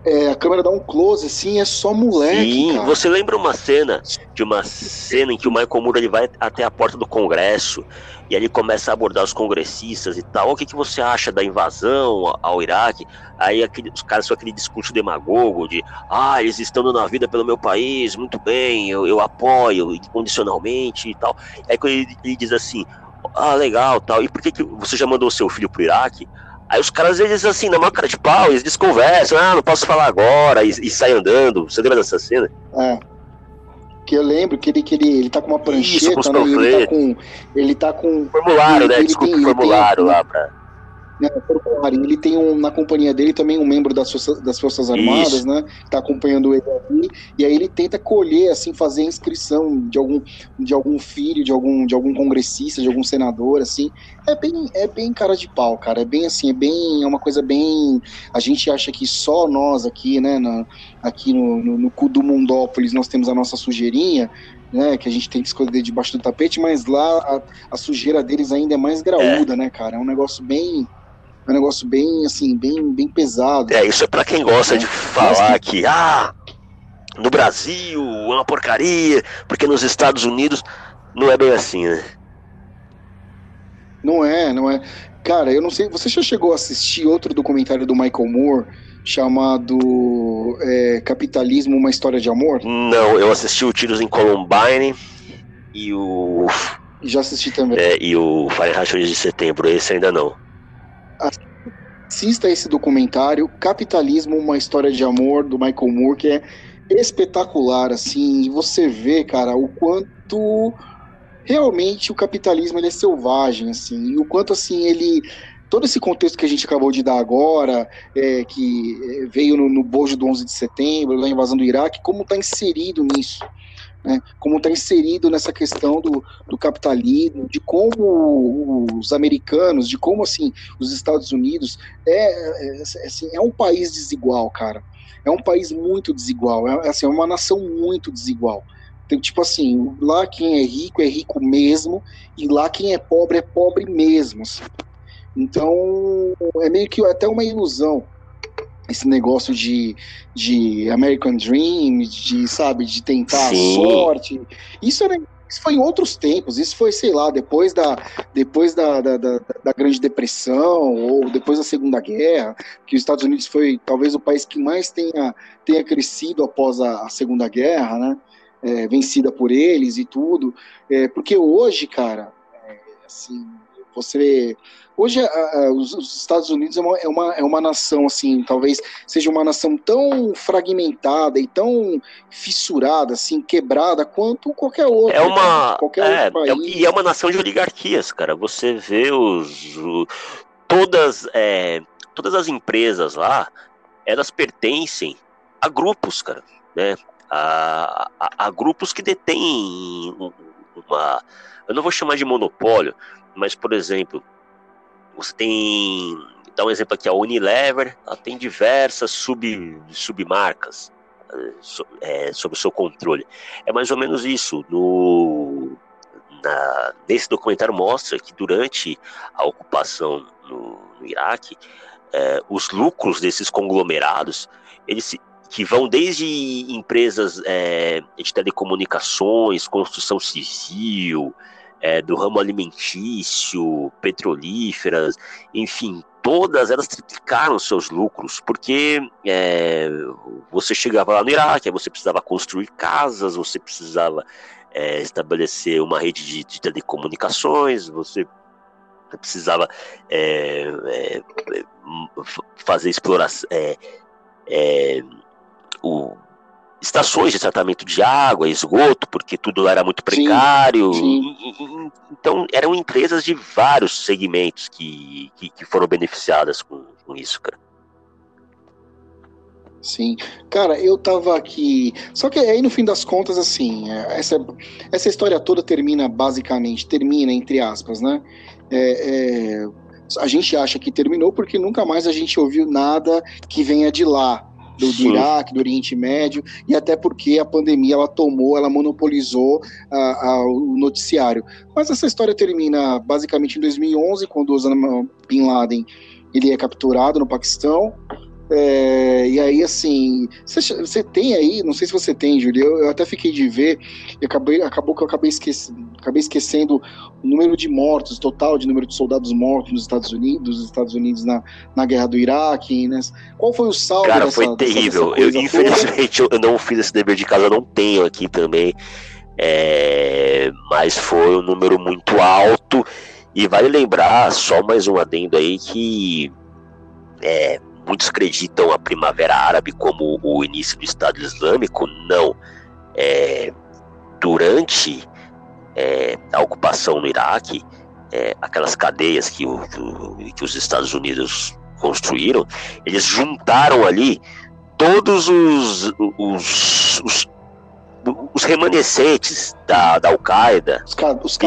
é, a câmera dá um close assim, é só moleque. Sim, cara. você lembra uma cena de uma cena em que o Michael Moore ele vai até a porta do Congresso e ele começa a abordar os congressistas e tal. O que, que você acha da invasão ao Iraque? Aí aquele, os caras com aquele discurso demagogo de ah, eles estão dando a vida pelo meu país, muito bem, eu, eu apoio incondicionalmente e tal. Aí quando ele, ele diz assim, ah, legal, tal, e por que, que você já mandou seu filho pro Iraque? Aí os caras, eles assim, na maior cara de pau, eles desconversam, ah, não posso falar agora, e, e saem andando. Você lembra dessa cena? É que eu lembro que ele, que ele, ele tá com uma prancheta, Isso, com né? Ele tá com. Ele tá com. Formulário, ele, né? Ele Desculpa, tem, formulário tem, lá pra. Né, ele tem um, na companhia dele também um membro das, forças, das Forças Armadas, Isso. né? Que tá acompanhando ele ali, e aí ele tenta colher, assim, fazer a inscrição de algum, de algum filho, de algum, de algum congressista, de algum senador, assim. É bem, é bem cara de pau, cara. É bem assim, é bem. É uma coisa bem. A gente acha que só nós aqui, né, na, aqui no, no, no cu do Mundópolis, nós temos a nossa sujeirinha, né, que a gente tem que esconder debaixo do tapete, mas lá a, a sujeira deles ainda é mais graúda, é. né, cara? É um negócio bem é um negócio bem, assim, bem, bem pesado. É, isso é para quem gosta é. de falar que... que, ah, no Brasil é uma porcaria, porque nos Estados Unidos não é bem assim, né? Não é, não é. Cara, eu não sei, você já chegou a assistir outro documentário do Michael Moore chamado é, Capitalismo, uma história de amor? Não, eu assisti o Tiros em Columbine e o... Já assisti também. É, e o Fahrenheit de Setembro, esse ainda não assista esse documentário, Capitalismo, uma história de amor, do Michael Moore, que é espetacular, assim, e você vê, cara, o quanto realmente o capitalismo ele é selvagem, assim, e o quanto, assim, ele todo esse contexto que a gente acabou de dar agora, é, que é, veio no, no bojo do 11 de setembro, da invasão do Iraque, como está inserido nisso né, como está inserido nessa questão do, do capitalismo, de como os americanos, de como assim os Estados Unidos é, é, assim, é um país desigual, cara. É um país muito desigual, é, assim, é uma nação muito desigual. Então, tipo assim, lá quem é rico é rico mesmo, e lá quem é pobre é pobre mesmo. Assim. Então, é meio que até uma ilusão esse negócio de, de American Dream, de, sabe, de tentar Sim. a sorte. Isso, era, isso foi em outros tempos, isso foi, sei lá, depois da, depois da, da, da, da Grande Depressão, ou depois da Segunda Guerra, que os Estados Unidos foi talvez o país que mais tenha, tenha crescido após a, a Segunda Guerra, né? É, vencida por eles e tudo. É, porque hoje, cara, é, assim, você Hoje, a, a, os, os, Estados Unidos é uma, é, uma, é uma nação, assim, talvez seja uma nação tão fragmentada e tão fissurada, assim, quebrada, quanto qualquer outra. É uma. Qualquer é, outro é, país. e é uma nação de oligarquias, cara. Você vê os. O, todas, é, todas as empresas lá, elas pertencem a grupos, cara, né? A, a, a grupos que detêm uma. Eu não vou chamar de monopólio, mas, por exemplo, você tem, dá um exemplo aqui, a Unilever, ela tem diversas sub, submarcas é, sob o seu controle. É mais ou menos isso. No, na, nesse documentário mostra que durante a ocupação no, no Iraque, é, os lucros desses conglomerados, eles que vão desde empresas é, de telecomunicações, construção civil, é, do ramo alimentício, petrolíferas, enfim, todas elas triplicaram seus lucros, porque é, você chegava lá no Iraque, você precisava construir casas, você precisava é, estabelecer uma rede de, de, telecomunicações, você precisava é, é fazer exploração, é, é, o, estações de tratamento de água, esgoto, porque tudo lá era muito precário. Sim, sim. Então, eram empresas de vários segmentos que, que, que foram beneficiadas com, com, isso, cara. Sim. Cara, eu tava aqui. Só que aí, no fim das contas, assim, é, essa, essa história toda termina, basicamente, termina, entre aspas, né? É, é, a gente acha que terminou porque nunca mais a gente ouviu nada que venha de lá do, do Iraque, do Oriente Médio, e até porque a pandemia ela tomou, ela monopolizou a, a, o noticiário. Mas essa história termina basicamente em 2011, quando Osama Bin Laden ele é capturado no Paquistão, é, e aí, assim, você tem aí, não sei se você tem, Júlio, eu, eu, até fiquei de ver, e acabei, acabou que eu acabei, esqueci, acabei esquecendo o número de mortos, total de número de soldados mortos nos Estados Unidos, nos Estados Unidos na, na guerra do Iraque, né? Qual foi o saldo Cara, dessa, foi terrível. Dessa, dessa eu, infelizmente, eu não fiz esse dever de casa, eu não tenho aqui também, é, mas foi um número muito alto, e vale lembrar, só mais um adendo aí, que é, muitos acreditam a Primavera Árabe como o início do Estado Islâmico. Não. É, durante é, a ocupação no Iraque, é, aquelas cadeias que, o, que, os Estados Unidos construíram, eles juntaram ali todos os, os, os, os remanescentes da, da Al-Qaeda.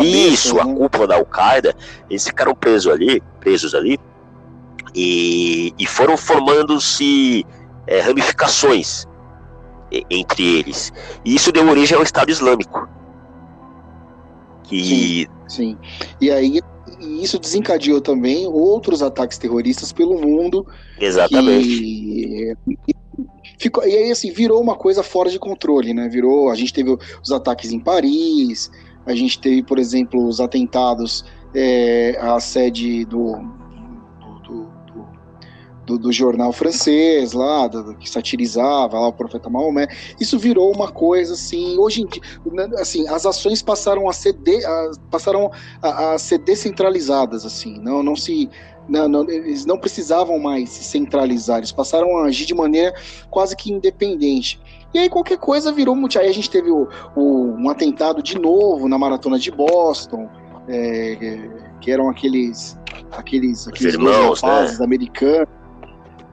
Isso, né? a cúpula da Al-Qaeda, eles ficaram presos ali, presos ali, e, e foram formando-se é, ramificações entre eles. E isso deu origem ao Estado Islâmico. Que... Sim, sim. E aí isso desencadeou também outros ataques terroristas pelo mundo. Exatamente. Que... Ficou, e aí, assim, virou uma coisa fora de controle, né? Virou. A gente teve os ataques em Paris, a gente teve, por exemplo, os atentados é, à sede do, do, do, jornal francês lá, do, que satirizava lá o profeta Maomé. Isso virou uma coisa assim, hoje em dia, né, assim, as ações passaram a ser, de, a, passaram a, a, ser descentralizadas, assim, não, não se... Não, não, eles não precisavam mais se centralizar, eles passaram a agir de maneira quase que independente. E aí qualquer coisa virou muito. Aí a gente teve o, o, um atentado de novo na maratona de Boston, é, que eram aqueles aqueles, aqueles irmãos, rapazes né? americanos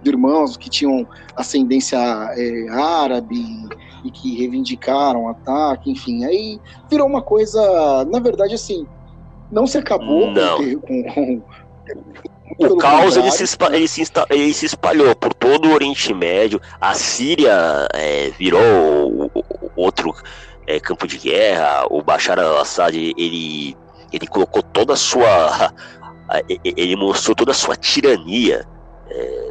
irmãos que tinham ascendência é, árabe e que reivindicaram o ataque, enfim. Aí virou uma coisa, na verdade, assim, não se acabou não. com, com, com o caos ele se, ele, se ele se, espalhou por todo o Oriente Médio. A Síria é, virou outro é, campo de guerra. O Bashar al-Assad ele, ele colocou toda a sua. Ele mostrou toda a sua tirania. É,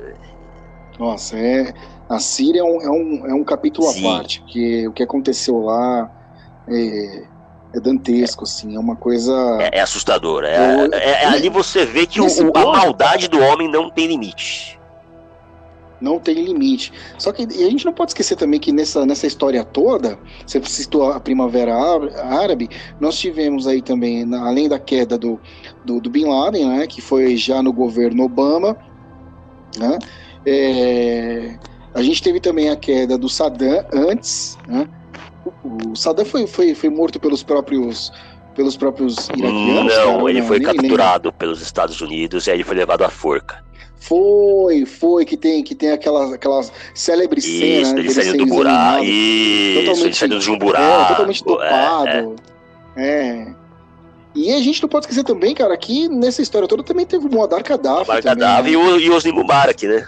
nossa, é, a Síria é um, é um, é um capítulo Sim. à parte, porque o que aconteceu lá é, é dantesco, assim, é uma coisa. É, é assustador. É, é, é ali você vê que o, a maldade do homem não tem limite. Não tem limite. Só que a gente não pode esquecer também que nessa, nessa história toda, você citou a Primavera Árabe, nós tivemos aí também, além da queda do, do, do Bin Laden, né, que foi já no governo Obama, né, é, a gente teve também a queda do Saddam antes, né? O Saddam foi, foi, foi morto pelos próprios pelos próprios iraquianos? Não, cara, ele não, foi capturado pelos Estados Unidos e aí ele foi levado à forca. Foi, foi, que tem, que tem aquelas, aquelas célebres cenas. Isso, ele saindo do buraco. Isso, ele saindo de um buraco. É, totalmente topado. É, é. é. E a gente não pode esquecer também, cara, que nessa história toda também teve o Muammar Gaddafi. Muammar Gaddafi né? e o, e o Osni Mubarak, né?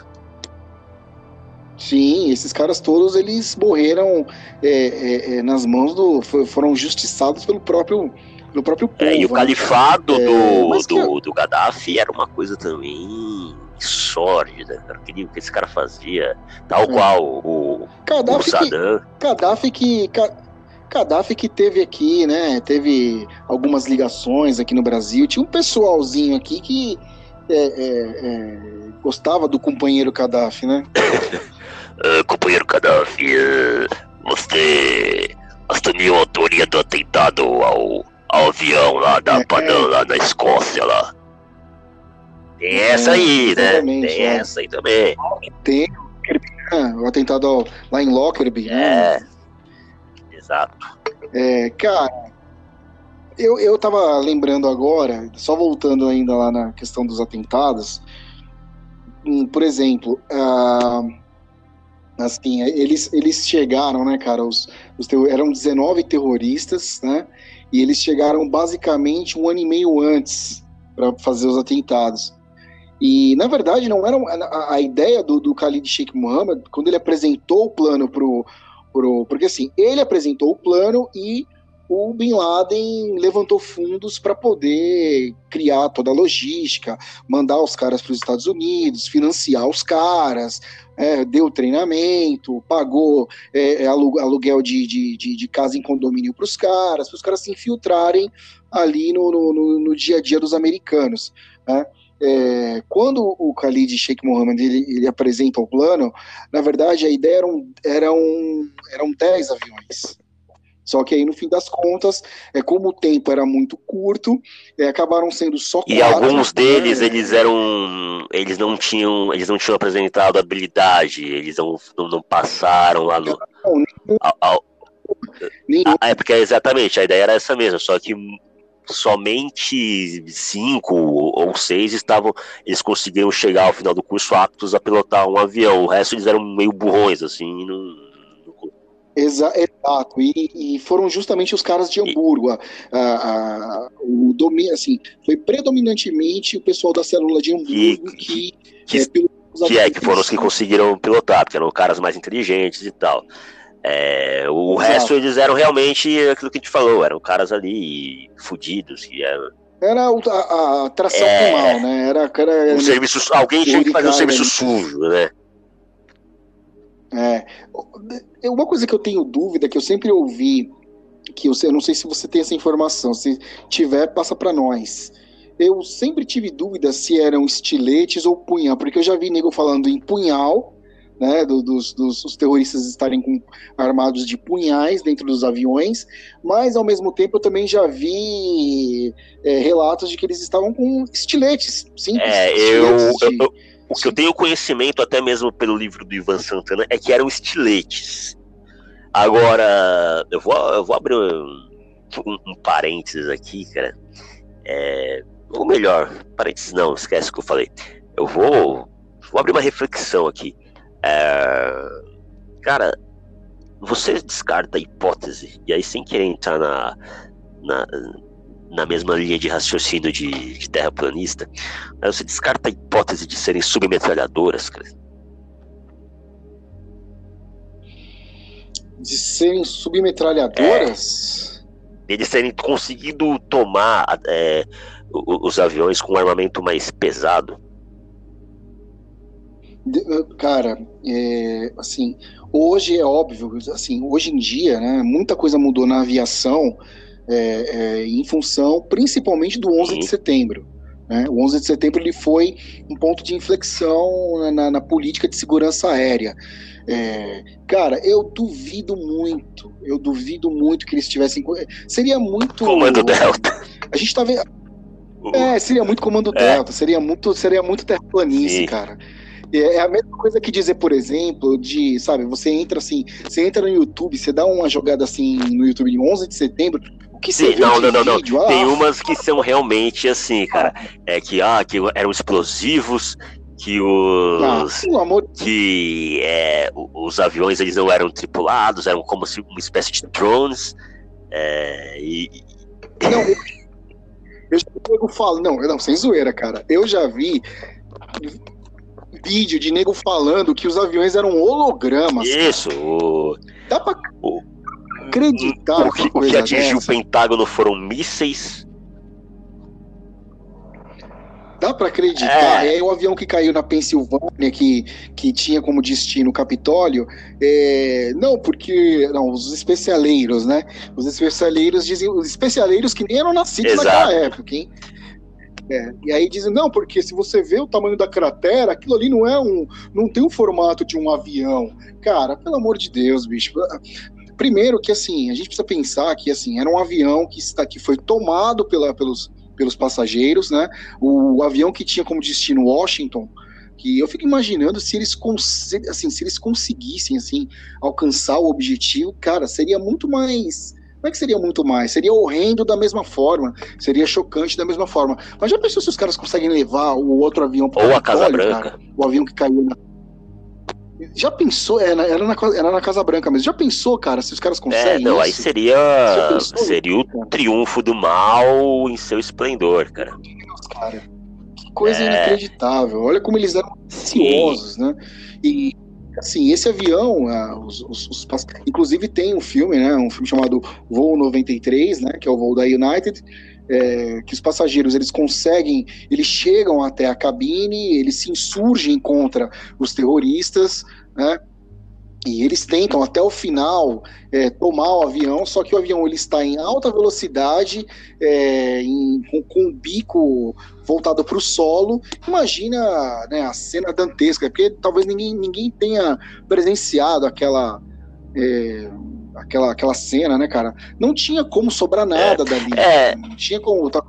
Sim, esses caras todos eles morreram é, é, é, nas mãos do. foram justiçados pelo próprio, pelo próprio povo. É, e o né? califado é, do, do, do Gaddafi era uma coisa também sórdida, cara. O que esse cara fazia, tal é. qual o, Gaddafi o Saddam. Que, Gaddafi que. Gaddafi que teve aqui, né? Teve algumas ligações aqui no Brasil. Tinha um pessoalzinho aqui que é, gostava do companheiro Gaddafi, né? Uh, companheiro Gaddafi, uh, você assumiu a autoria do atentado ao, ao avião lá da é, Panam, é. lá na Escócia lá. Tem é, essa aí, né? Tem essa aí também. Tem o atentado lá em Lockerbie, né? É. Exato. É, cara, eu, eu tava lembrando agora, só voltando ainda lá na questão dos atentados, hum, por exemplo, uh, Assim, eles, eles chegaram, né, cara? Os, os eram 19 terroristas, né? E eles chegaram basicamente um ano e meio antes para fazer os atentados. E, na verdade, não era a, a ideia do, do Khalid Sheikh Mohammed, quando ele apresentou o plano pro, pro. Porque, assim, ele apresentou o plano e o Bin Laden levantou fundos para poder criar toda a logística, mandar os caras para os Estados Unidos, financiar os caras, é, deu treinamento, pagou é, é aluguel de, de, de, de, casa em condomínio para os caras, para os caras se infiltrarem ali no, no, no, dia a dia dos americanos. Né? É, quando o Khalid Sheikh Mohammed ele, ele, apresenta o plano, na verdade a ideia eram, eram, eram 10 aviões. Só que aí, no fim das contas, é como o tempo era muito curto, é, acabaram sendo só quatro. E alguns deles, né? eles eram. Eles não tinham. Eles não tinham apresentado habilidade, eles não, não, passaram lá no. Não, ao, ao, é porque exatamente, a ideia era essa mesmo, só que somente cinco ou seis estavam, eles conseguiram chegar ao final do curso aptos a pilotar um avião. O resto eles eram meio burrões, assim, não, Exa exato, e, e, foram justamente os caras de Hamburgo. A, a, a, o domi assim, foi predominantemente o pessoal da célula de Hamburgo que, que, é, que, é, que foram os que conseguiram pilotar, porque eram caras mais inteligentes e tal. É, o Exato. resto eles eram realmente aquilo que a gente falou, eram caras ali fudidos, que eram. Era a, a tração é, mal, né? Era, era, um serviço, alguém tinha que fazer um serviço sujo, né? É. Uma coisa que eu tenho dúvida, que eu sempre ouvi, que eu, eu não sei se você tem essa informação, se tiver, passa para nós. Eu sempre tive dúvida se eram estiletes ou punhal, porque eu já vi nego falando em punhal, né, do, dos, dos terroristas estarem com, armados de punhais dentro dos aviões, mas ao mesmo tempo eu também já vi é, relatos de que eles estavam com estiletes, sim. É, estiletes eu, de... eu, o que eu tenho conhecimento, até mesmo pelo livro do Ivan Santana, é que eram estiletes. Agora, eu vou, eu vou abrir um, um, um parênteses aqui, cara. É, ou melhor, parênteses não, esquece o que eu falei. Eu vou, vou abrir uma reflexão aqui. É, cara, você descarta a hipótese, e aí sem querer entrar na, na na mesma linha de raciocínio de, de terraplanista, mas você descarta a hipótese de serem submetralhadoras, cara. De serem submetralhadoras? É, eles terem conseguido tomar é, os aviões com um armamento mais pesado. Cara, é, assim, hoje é óbvio, assim, hoje em dia, né, muita coisa mudou na aviação, é, é, em função principalmente do 11 de setembro. Né? O 11 de setembro ele foi um ponto de inflexão na, na política de segurança aérea. É, cara, eu duvido muito, eu duvido muito que eles tivessem. Seria muito. Comando Delta. A gente tá vendo. É, seria muito comando é. Delta, seria muito, seria muito terraplanice, Sim. cara. É, é a mesma coisa que dizer, por exemplo, de, sabe, você entra assim, você entra no YouTube, você dá uma jogada assim no YouTube de 11 de setembro, que Sim, não, não, não, não. Ah, Tem umas que são realmente assim, cara, é que, ah, que eram explosivos, que os ah, que é, os aviões eles não eram tripulados, eram como se uma espécie de drones. É, e... Não, eu já nego falo, não, não, sem zoeira, cara. Eu já vi vídeo de nego falando que os aviões eram hologramas. Isso. O... Dá pra o... acreditar o que, o que atingiu o Pentágono foram mísseis. Dá para acreditar. É. é. o avião que caiu na Pensilvânia, que, que tinha como destino o Capitólio. É, não, porque. Não, os especialeiros, né? Os especialeiros dizem. Os especialeiros que nem eram nascidos Exato. naquela época, hein? É, e aí dizem, não, porque se você vê o tamanho da cratera, aquilo ali não é um. não tem o formato de um avião. Cara, pelo amor de Deus, bicho. Primeiro que assim, a gente precisa pensar que assim, era um avião que, está, que foi tomado pela, pelos, pelos passageiros, né? O, o avião que tinha como destino Washington, que eu fico imaginando se eles, assim, se eles conseguissem assim alcançar o objetivo, cara, seria muito mais não é que seria muito mais, seria horrendo da mesma forma, seria chocante da mesma forma. Mas já pensou se os caras conseguem levar o outro avião para Ou a Casa Branca? Cara, o avião que caiu na. Já pensou? Era, é, era, na, era na Casa Branca mesmo. Já pensou, cara, se os caras conseguem? É, não, isso? aí seria. Seria o triunfo do mal em seu esplendor, cara. cara que coisa é... inacreditável. Olha como eles eram ansiosos, né? E assim, esse avião, uh, os, os, os, inclusive tem um filme, né, um filme chamado Voo 93, né, que é o voo da United, é, que os passageiros eles conseguem, eles chegam até a cabine, eles se insurgem contra os terroristas, né, e eles tentam até o final é, tomar o avião, só que o avião ele está em alta velocidade, é, em, com, com, o bico voltado para o solo. Imagina né, a cena dantesca, porque talvez ninguém, ninguém tenha presenciado aquela. Aquela, aquela cena, né, cara? Não tinha como sobrar nada é, dali. É, não tinha como. Tá,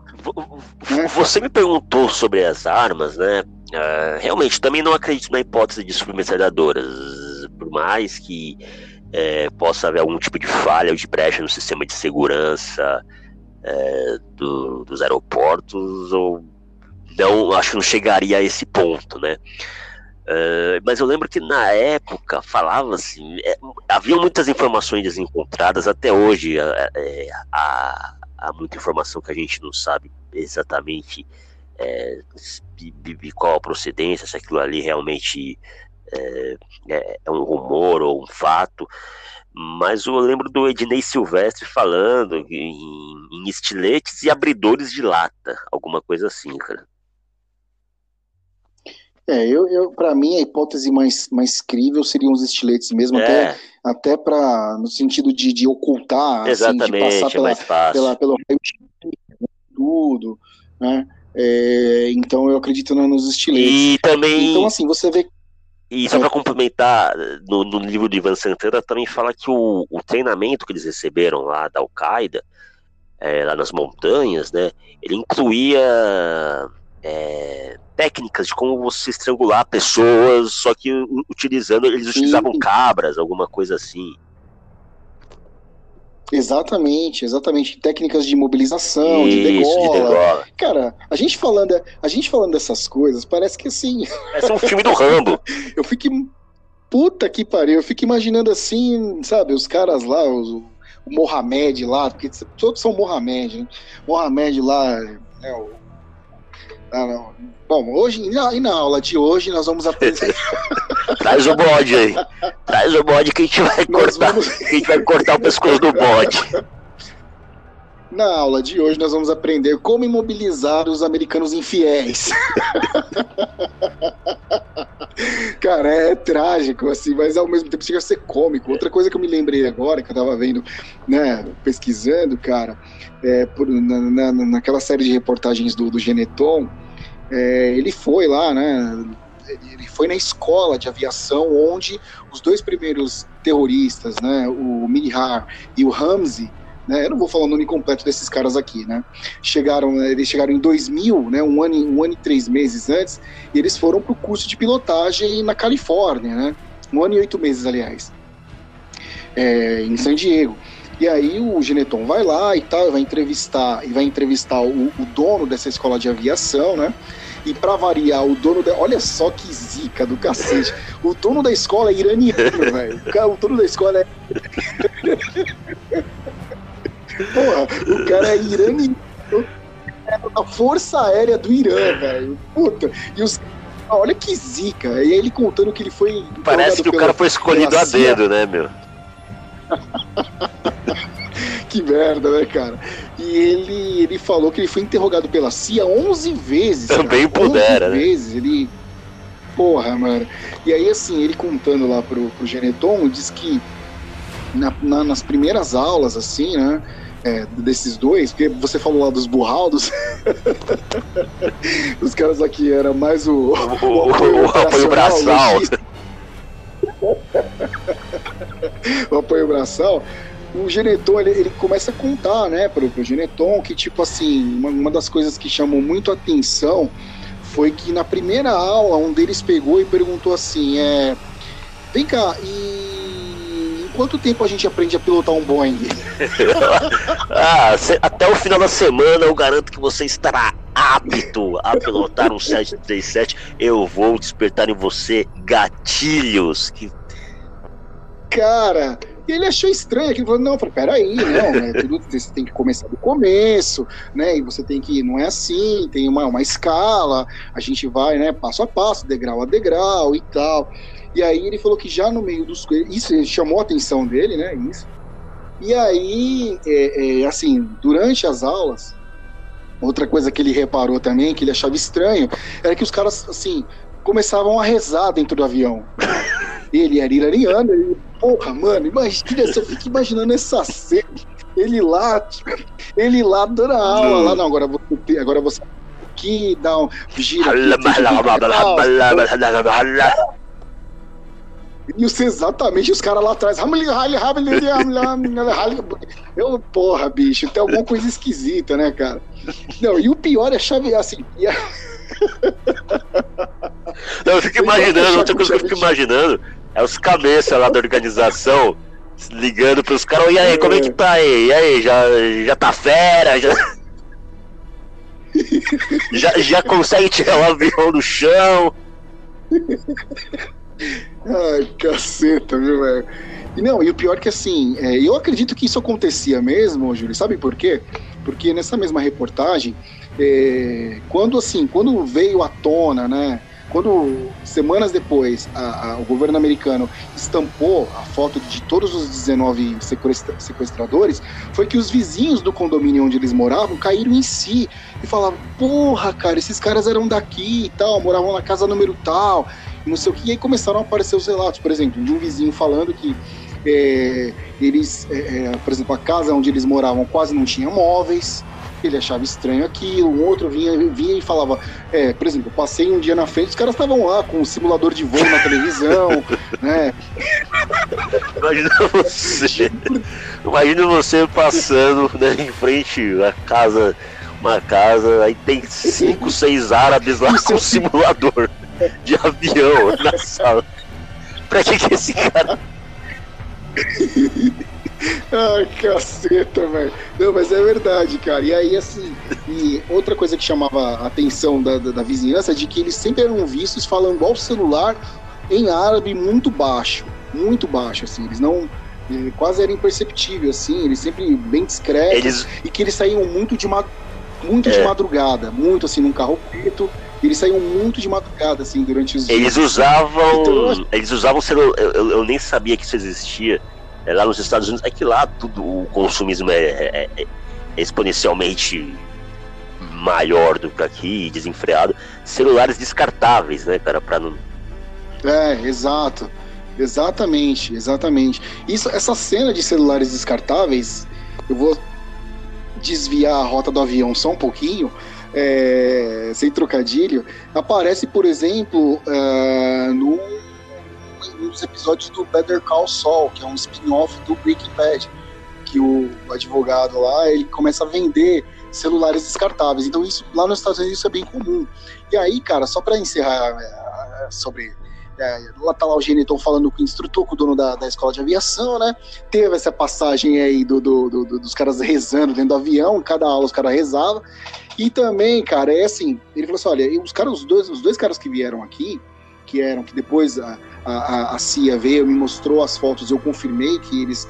né? Você me perguntou sobre as armas, né? Uh, realmente, também não acredito na hipótese de submetralhadoras por mais que é, possa haver algum tipo de falha ou de brecha no sistema de segurança, é, do- dos aeroportos, ou não, acho que não chegaria a esse ponto, né? É, mas eu lembro que na época falava assim, é, havia muitas informações desencontradas, até hoje é, é, há, há muita informação que a gente não sabe exatamente é, qual a procedência, se aquilo ali realmente é, é- é um rumor ou um fato. Mas eu lembro do Ednei Silvestre falando em, em estiletes e abridores de lata, alguma coisa assim, cara. É, eu, eu para mim a hipótese mais, mais crível seriam os estiletes mesmo, até, É, até para no sentido de, de ocultar, assim, de exatamente, passar é pela, mais fácil. pela, pelo tudo, né? É, então eu acredito no- nos estiletes. E também, Então assim, você vê e só para complementar, no, no livro do Ivan Santana também fala que o, o treinamento que eles receberam lá da Al-Qaeda, é, lá nas montanhas, né, ele incluía é, técnicas de como você estrangular pessoas, só que utilizando, eles utilizavam Sim. cabras, alguma coisa assim. exatamente, exatamente técnicas de imobilização, de Isso, de degola. degola. Cara, a gente falando, a gente falando dessas coisas, parece que assim, Esse é um filme do Rambo. eu fico puta que pariu, eu fico imaginando assim, sabe, os caras lá, os, o Mohamed lá, porque todos são Mohamed, né? Mohamed lá, né, o, ah, não. Bom, hoje, e na, e na aula de hoje, nós vamos aprender. Traz o bode aí. Traz o bode que a gente vai nós cortar. vamos, que a gente vai cortar o pescoço do bode. Na aula de hoje, nós vamos aprender como imobilizar os americanos infiéis. Cara, é, trágico, assim, mas ao mesmo tempo chega a ser cômico. Outra coisa que eu me lembrei agora, que eu tava vendo, né, pesquisando, cara, é, por- na, na- naquela série de reportagens do, do Geneton, é, ele foi lá, né, ele foi na escola de aviação onde os dois primeiros terroristas, né, o Mihar e o Ramzi, né, eu não vou falar o nome completo desses caras aqui, né, chegaram, né, eles chegaram em 2000, né, um ano, um ano e três meses antes, e eles foram para o curso de pilotagem na Califórnia, né, um ano e oito meses, aliás, é, em San Diego. E aí o Geneton vai lá e tal, vai entrevistar e vai entrevistar o, o dono dessa escola de aviação, né? E para variar, o dono da. Olha só que zica do cacete. O dono da escola é iraniano, velho. O dono da escola é. Porra, o cara é iraniano. É da Força Aérea do Irã, velho. Puta. E os. Olha que zica. E ele contando que ele foi. Parece que o cara foi escolhido a dedo, né, meu? Que merda, né, cara? E ele, ele falou que ele foi interrogado pela CIA 11 vezes. Também cara. pudera, 11 né? vezes. Ele. Porra, mano. E aí, assim, ele contando lá pro, pro Geneton, diz que na- na- nas primeiras aulas, assim, né? É, desses dois, porque você falou lá dos burraldos, os caras aqui era mais o, O, o, o, o apoio braçal. logístico. o apoio braçal, o Geneton ele, ele começa a contar, né, pro, pro Geneton que tipo assim, uma, uma das coisas que chamou muito a atenção foi que na primeira aula um deles pegou e perguntou assim, é, vem cá, e quanto tempo a gente aprende a pilotar um Boeing? Ah, até o final da semana eu garanto que você estará apto a pilotar um 737. Eu vou despertar em você gatilhos. Que Cara, e ele achou estranho, que ele falou, não, eu falei, peraí, não, né, tudo, você tem que começar do começo, né, e você tem que, não é assim, tem uma, uma escala, a gente vai, né, passo a passo, degrau a degrau e tal, e aí ele falou que já no meio dos, isso chamou a atenção dele, né, isso, e aí, é, é, assim, durante as aulas, outra coisa que ele reparou também, que ele achava estranho, era que os caras, assim, começavam a rezar dentro do avião. Ele era iraniano, ele, porra, mano, imagina, você fica imaginando essa cena, ele lá, tipo, ele lá dando a aula, lá, não, agora você, agora você aqui, dá um, gira aqui, e os exatamente os caras lá atrás. Eu, porra, bicho, tem alguma coisa esquisita, né, cara? Não, e o pior é a chave assim. e a- Não, eu fico Eu imaginando, outra coisa que eu fico imaginando é os cabeças lá da organização Ligando pros caras, e aí, como é que tá aí? E aí, já, já tá fera? Já... já, já consegue tirar o avião do chão? Ai, caceta, viu, velho? E não, e o pior é que assim, é, eu acredito que isso acontecia mesmo, Júlio, sabe por quê? Porque nessa mesma reportagem, é, quando assim, quando veio à tona, né? Quando semanas depois a, a, o governo americano estampou a foto de todos os 19 sequestra, sequestradores, foi que os vizinhos do condomínio onde eles moravam caíram em si e falavam: Porra, cara, esses caras eram daqui e tal, moravam na casa número tal, não sei o que. E aí começaram a aparecer os relatos, por exemplo, de um vizinho falando que é, eles, é, é, por exemplo, a casa onde eles moravam quase não tinha móveis, ele achava estranho aquilo, um outro vinha, vinha e falava, é, por exemplo, passei um dia na frente, os caras estavam lá com o um simulador de voo na televisão, né? Imagina você, imagina você passando né, em frente à casa, uma casa, aí tem cinco, seis árabes lá com um simulador de avião na sala. Pra que que esse cara Ai, caceta, velho. Não, mas é verdade, cara. E aí, assim, e outra coisa que chamava a atenção da, da, da vizinhança é de que eles sempre eram vistos falando ao celular em árabe muito baixo. Muito baixo, assim. Eles não. Eh, quase era imperceptível, assim. Eles sempre bem discretos. Eles... E que eles saíam muito de, ma... muito é. de madrugada. Muito, assim, num carro preto. Eles saíam muito de madrugada, assim, durante os Eles dias. usavam. Então, eles usavam celular. Eu, eu, eu, nem sabia que isso existia. É, lá nos Estados Unidos. É que lá tudo o consumismo é, é, é exponencialmente maior do que aqui, desenfreado. Celulares descartáveis, né, cara, pra não. É, exato. Exatamente, exatamente. Isso, essa cena de celulares descartáveis, eu vou desviar a rota do avião só um pouquinho, é, sem trocadilho, aparece, por exemplo, uh, no, nos episódios do Better Call Saul, que é um spin-off do Breaking Bad, que o advogado lá ele começa a vender celulares descartáveis. Então isso lá nos Estados Unidos isso é bem comum. E aí, cara, só para encerrar é, sobre é, lá tá lá o Geniton falando com o instrutor, com o dono da, da escola de aviação, né? Teve essa passagem aí do, do, do, dos caras rezando dentro do avião, cada aula os caras rezavam. E também, cara, é assim, ele falou assim: olha, os caras, os dois, os dois caras que vieram aqui, que eram, que depois a, a, a CIA veio, me mostrou as fotos, eu confirmei que eles,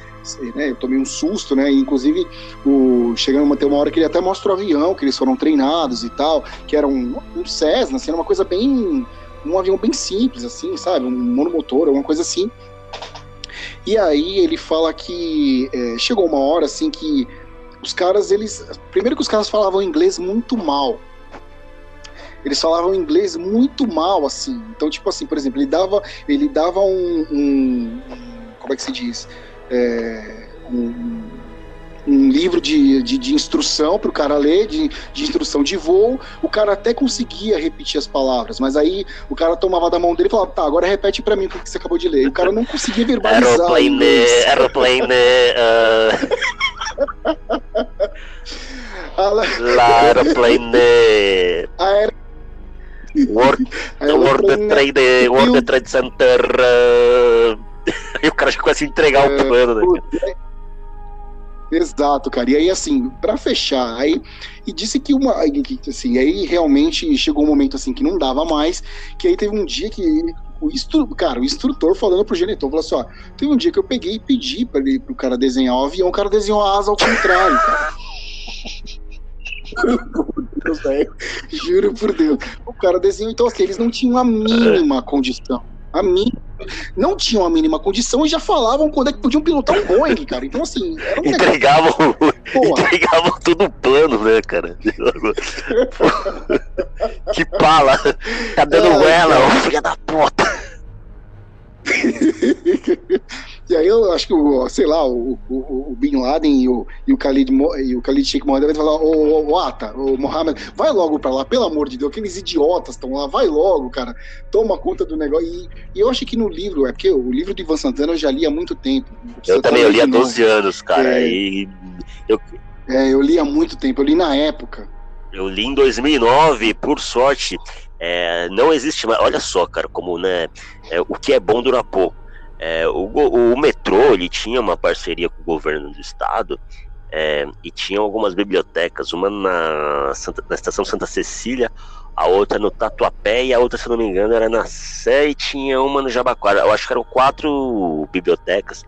né, eu tomei um susto, né, inclusive o, chegando a ter uma hora que ele até mostra o avião, que eles foram treinados e tal, que era um, um Cessna, assim, era uma coisa bem, um avião bem simples, assim, sabe, um monomotor, uma coisa assim. E aí ele fala que é, chegou uma hora, assim, que os caras, eles. Primeiro que os caras falavam inglês muito mal. Eles falavam inglês muito mal, assim. Então, tipo assim, por exemplo, ele dava, ele dava um. um como é que se diz? É, um, um livro de, de, de instrução para o cara ler, de, de instrução de voo, o cara até conseguia repetir as palavras, mas aí o cara tomava da mão dele e falava, tá, agora repete para mim o que você acabou de ler. O cara não conseguia verbalizar. Aeroplane, aeroplane, uh... aeroplane. Aer... World, World Trade, World Trade Center. Uh... E o cara já começa a entregar é, o plano, né? Exato, cara. E aí, assim, para fechar, aí e disse que uma, assim, aí realmente chegou um momento assim que não dava mais, que aí teve um dia que o instru, cara, o instrutor falando pro genitor, falou assim, ó, teve um dia que eu peguei e pedi para ele pro cara desenhar o avião, o cara desenhou a asa ao contrário, cara. Deus, Juro por Deus. O cara desenhou, então assim, eles não tinham a mínima condição. A mínima não tinham a mínima condição e já falavam quando é que podiam pilotar um Boeing, cara. Então, assim. Um entregavam, entregavam tudo plano, né, cara? que pala! Tá dando ela, ô filha da puta! e aí eu acho que, o, sei lá, o, o, o Bin Laden e o, e o Khalid, e o Khalid Sheikh Mohammed vai falar, ô, ô Ata, ô Mohammed, vai logo pra lá, pelo amor de Deus, aqueles idiotas estão lá, vai logo, cara, toma conta do negócio. E, e, eu acho que no livro, é porque o livro do Ivan Santana eu já li há muito tempo. Eu também, eu li há 12 anos, cara, é, e eu... É, eu li há muito tempo, eu li na época. Eu li em 2009, por sorte, é, não existe mais. Olha só, cara, como né, é, o que é bom dura pouco. É, o, o, metrô ele tinha uma parceria com o governo do estado é, e tinha algumas bibliotecas, uma na, Santa, na estação Santa Cecília, a outra no Tatuapé e a outra, se não me engano, era na Sé e tinha uma no Jabaquara. Eu acho que eram quatro bibliotecas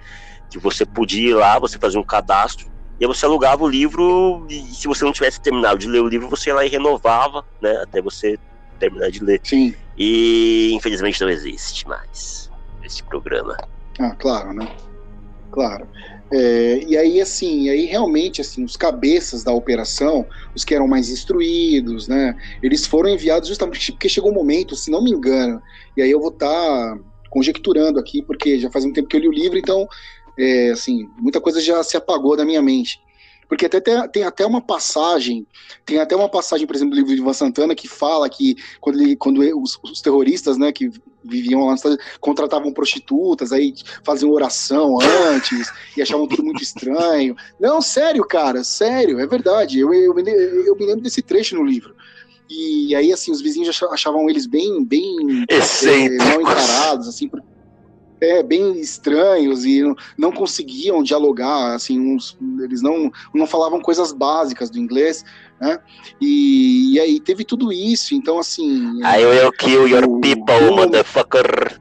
que você podia ir lá, você fazia um cadastro e aí você alugava o livro e se você não tivesse terminado de ler o livro, você ia lá e renovava, né, até você terminar de ler. Sim. E infelizmente não existe mais esse programa. Ah, claro, né? Claro. É, e aí, assim, aí realmente, assim, os cabeças da operação, os que eram mais instruídos, né, eles foram enviados justamente porque chegou um momento, se não me engano, e aí eu vou estar tá conjecturando aqui, porque já faz um tempo que eu li o livro, então, é, assim, muita coisa já se apagou da minha mente. Porque até, tem, tem até uma passagem, tem até uma passagem, por exemplo, do livro de Ivan Santana que fala que quando, ele, quando os, os terroristas, né, que viviam lá contratavam prostitutas, aí faziam oração antes e achavam tudo muito estranho. Não, sério, cara, sério, é verdade. Eu, eu, eu me lembro desse trecho no livro. E aí, assim, os vizinhos achavam eles bem, bem é, mal encarados, assim, é, bem estranhos e não conseguiam dialogar, assim, uns, eles não, não falavam coisas básicas do inglês, né? E, e aí teve tudo isso, então assim. I will kill your o, people, o, motherfucker.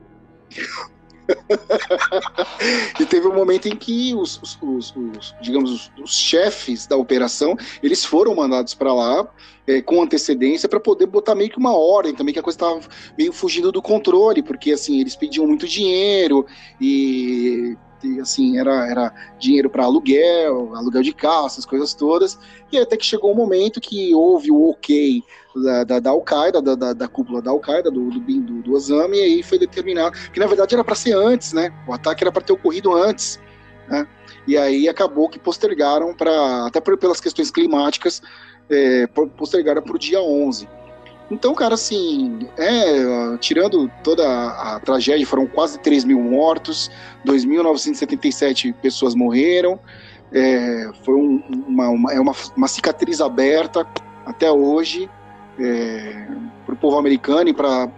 e teve um momento em que os, os, os, os digamos, os, chefes da operação, eles foram mandados para lá é, com antecedência para poder botar meio que uma ordem também, que a coisa estava meio fugindo do controle, porque assim, eles pediam muito dinheiro e e, assim, era, era dinheiro para aluguel, aluguel de carro, essas coisas todas. E até que chegou um momento que houve o ok da, da, da Al-Qaeda, da, da, da, cúpula da Al-Qaeda, do, do, do, do Osama, e aí foi determinado, que na verdade era para ser antes, né? O ataque era para ter ocorrido antes, né? E aí acabou que postergaram para, até por, pelas questões climáticas, é, postergaram para o dia 11. Então, cara, assim, é, tirando toda a, tragédia, foram quase 3 mil mortos, 2.977 pessoas morreram, é, foi um, uma, uma, é uma, uma, cicatriz aberta até hoje é, para o povo americano e para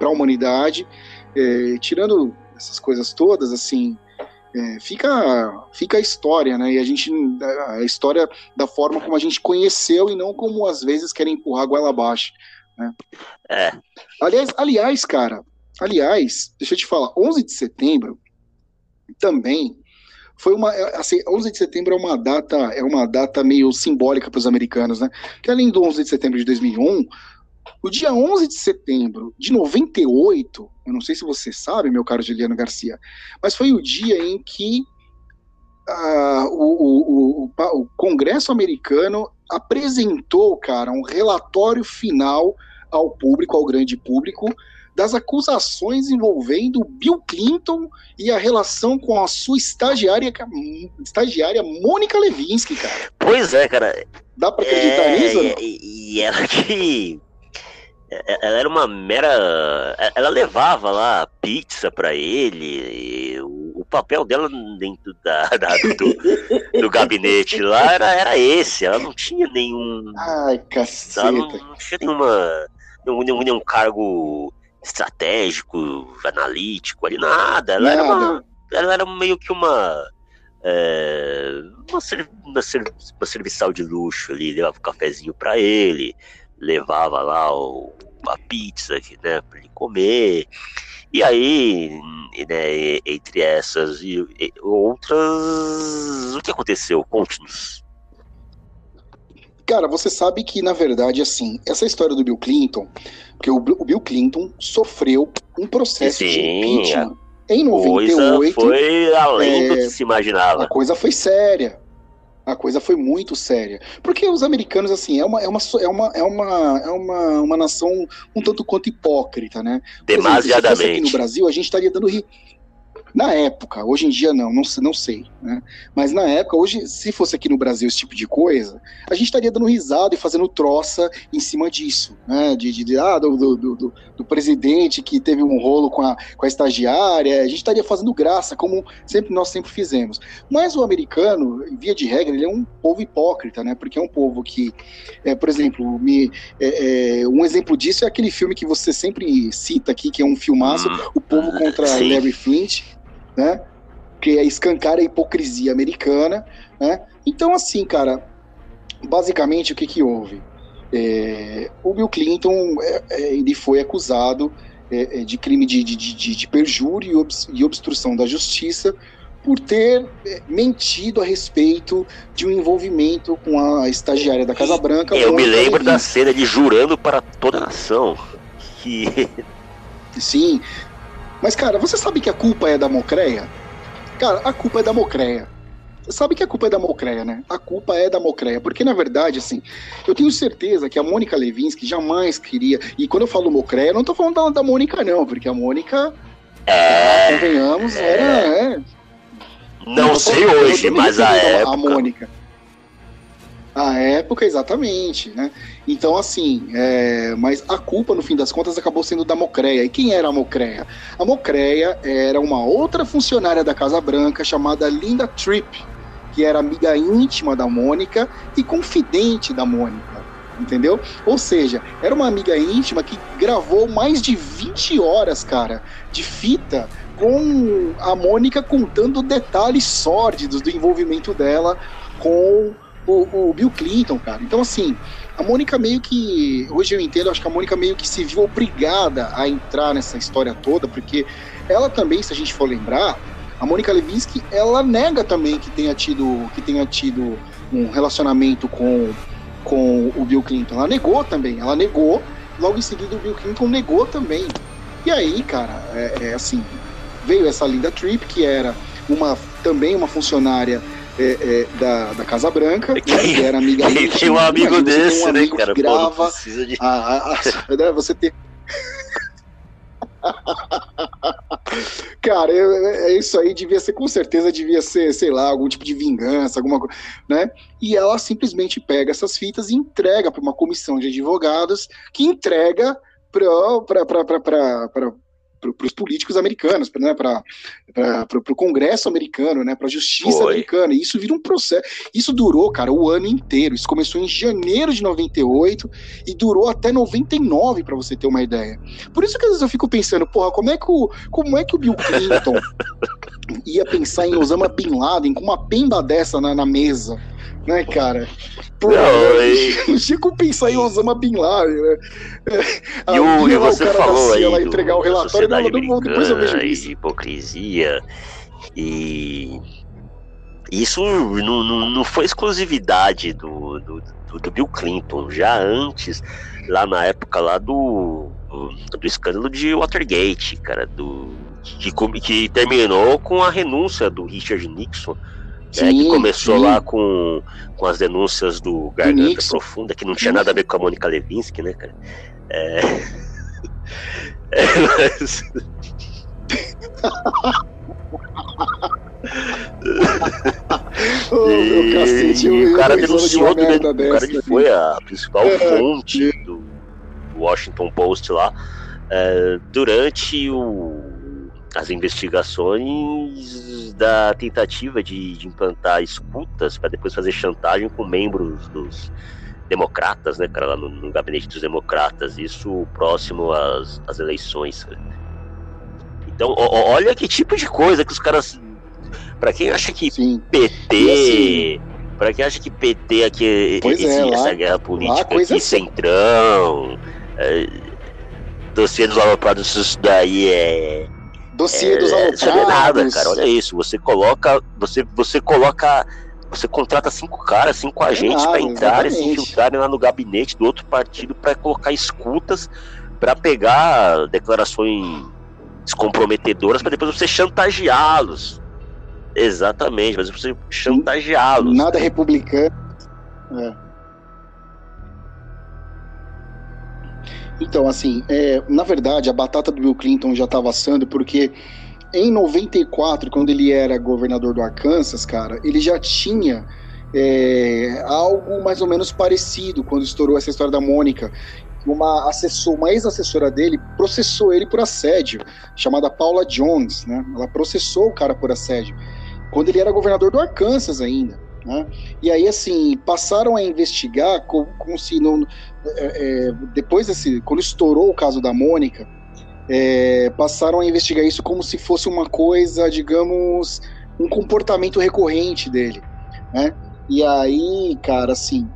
a humanidade. É, tirando essas coisas todas, assim, é, fica, fica a história, né? E a gente, a história da forma como a gente conheceu e não como às vezes querem empurrar a goela abaixo. Né? É. Aliás, aliás, cara, aliás, deixa eu te falar, 11 de setembro também foi uma é, assim, 11 de setembro é uma data é uma data meio simbólica para os americanos, né? Que além do 11 de setembro de 2001, o dia 11 de setembro de 98, eu não sei se você sabe, meu caro Juliano Garcia, mas foi o dia em que uh, o, o, o, o Congresso americano apresentou, cara, um relatório final ao público, ao grande público, das acusações envolvendo Bill Clinton e a relação com a sua estagiária, estagiária Mônica Levinsky, cara. Pois é, cara. Dá pra acreditar é, nisso? E, e ela que. Ela era uma mera. Ela levava lá pizza para ele. O, papel dela dentro da, da do, do, gabinete lá era, era esse. Ela não tinha nenhum. Ai, caceta. Ela não, não tinha nenhuma. Nenhum, nenhum cargo estratégico, analítico ali, nada. Ela, nada. Era, uma, ela era meio que uma. É, uma, uma, uma serviçal de luxo ali, levava um cafezinho para ele, levava lá o, a pizza né, para ele comer. E aí, né, entre essas e, e outras, o que aconteceu? Conte-nos. Cara, você sabe que, na verdade, assim, essa história do Bill Clinton, porque o, o Bill Clinton sofreu um processo Sim, de impeachment em 98. foi além é, do que se imaginava. A coisa foi séria. A coisa foi muito séria. Porque os americanos, assim, é uma, é uma, é uma, é uma, é uma, uma nação um tanto quanto hipócrita, né? Demasiadamente. Exemplo, aqui no Brasil, a gente estaria dando na época, hoje em dia não, não, não sei, né? Mas na época, hoje, se fosse aqui no Brasil esse tipo de coisa, a gente estaria dando risada e fazendo troça em cima disso, né? De, de, de ah, do, do, do, do, presidente que teve um rolo com a, com a estagiária, a gente estaria fazendo graça, como sempre nós sempre fizemos. Mas o americano, via de regra, ele é um povo hipócrita, né? Porque é um povo que, é, por exemplo, me, é, é, um exemplo disso é aquele filme que você sempre cita aqui, que é um filmaço, hum, O Povo contra Sim. Larry Flint né? Que é escancar a hipocrisia americana, né? Então, assim, cara, basicamente o que que houve? É, o Bill Clinton é, é, ele foi acusado é, é, de crime de, de, de, de perjúrio e, obs, e obstrução da justiça por ter é, mentido a respeito de um envolvimento com a estagiária da Casa Branca. Eu me lembro da cena de jurando para toda a nação. Que Sim. Mas, cara, você sabe que a culpa é da Mocreia? Cara, a culpa é da Mocreia. Você sabe que a culpa é da Mocreia, né? A culpa é da Mocreia. Porque, na verdade, assim, eu tenho certeza que a Mônica Levinsky jamais queria. E quando eu falo Mocreia, eu não tô falando da, da Mônica, não, porque a Mônica, é. convenhamos, era. é, Não tô sei hoje, mas a época. A Mônica. A época, exatamente, né? Então, assim, é, mas a culpa, no fim das contas, acabou sendo da Mocreia. E quem era a Mocreia? A Mocreia era uma outra funcionária da Casa Branca chamada Linda Tripp, que era amiga íntima da Mônica e confidente da Mônica. Entendeu? Ou seja, era uma amiga íntima que gravou mais de 20 horas, cara, de fita com a Mônica contando detalhes sórdidos do envolvimento dela com o, o Bill Clinton, cara. Então, assim, a Mônica meio que. Hoje eu entendo, acho que a Mônica meio que se viu obrigada a entrar nessa história toda, porque ela também, se a gente for lembrar, a Mônica Levinsky, ela nega também que tenha tido, que tenha tido um relacionamento com, com o Bill Clinton. Ela negou também, ela negou, logo em seguida o Bill Clinton negou também. E aí, cara, é, é assim, veio essa Linda Tripp, que era uma também uma funcionária é, é, da, da Casa Branca, né, que era amiga íntima. tem um amigo você tem desse, um né, amigo cara? Pô, não grava precisa de. a, a- a- né, você ter. Cara, é, é isso aí devia ser, com certeza, devia ser, sei lá, algum tipo de vingança, alguma coisa, né? E ela simplesmente pega essas fitas e entrega para uma comissão de advogados que entrega para os políticos americanos, né, para o Congresso americano, né, para a Justiça Foi. americana. E isso vira um processo. Isso durou, cara, o ano inteiro. Isso começou em janeiro de 98 e durou até 99, para você ter uma ideia. Por isso que às vezes eu fico pensando, porra, como é que o, como é que o Bill Clinton ia pensar em Osama Bin Laden com uma pemba dessa na, na mesa? Né, cara? Pô, Não, e- não tinha como pensar em Osama Bin Laden, né? E, o, Aí e lá você falou aí lá entregar o relatório, sociedade americana e hipocrisia. E isso não, não, não foi exclusividade do, do, do- Bill Clinton. Já antes, lá na época lá do, do, escândalo de Watergate, cara, do, que, que terminou com a renúncia do Richard Nixon. né, que Sim, começou sim. lá com, com as denúncias do Garganta. Profunda, que não tinha nada a ver com a Mônica Levinsky, né, cara? É... É, mas- E, cacete, e o cara de denunciou, né? merda o cara assim. foi a principal É. fonte do Washington Post lá é, durante o- as investigações da tentativa de, de implantar escutas para depois fazer chantagem com membros dos democratas, né, cara, lá no, no gabinete dos democratas, isso próximo às, às eleições. cara. Então, ó- olha que tipo de coisa que os caras. Pra quem acha que Sim. PT. E Pra quem acha que PT aqui, esse- é, lá- essa guerra política aqui, assim. centrão, é, dossiê dos aloprados, isso daí é. Dossiê dos é, isso não é nada, aloprados. cara. Olha isso. Você coloca. Você, você coloca. Você contrata cinco caras, cinco agentes pra entrarem, se infiltrarem lá no gabinete do outro partido pra colocar escutas pra pegar declarações descomprometedoras pra depois você chantageá-los. Exatamente, mas você chantageá-los. Nada republicano. É. Então, assim, é, na verdade, a batata do Bill Clinton já estava assando, porque em 94, quando ele era governador do Arkansas, cara, ele já tinha é, algo mais ou menos parecido quando estourou essa história da Mônica. Uma, assessor, uma ex-assessora dele processou ele por assédio, chamada Paula Jones, né? Ela processou o cara por assédio, quando ele era governador do Arkansas ainda. Né? E aí, assim, passaram a investigar como, como se não. é, é, depois desse. Quando estourou o caso da Mônica, é, passaram a investigar isso como se fosse uma coisa, digamos, um comportamento recorrente dele, né? E aí, cara, assim,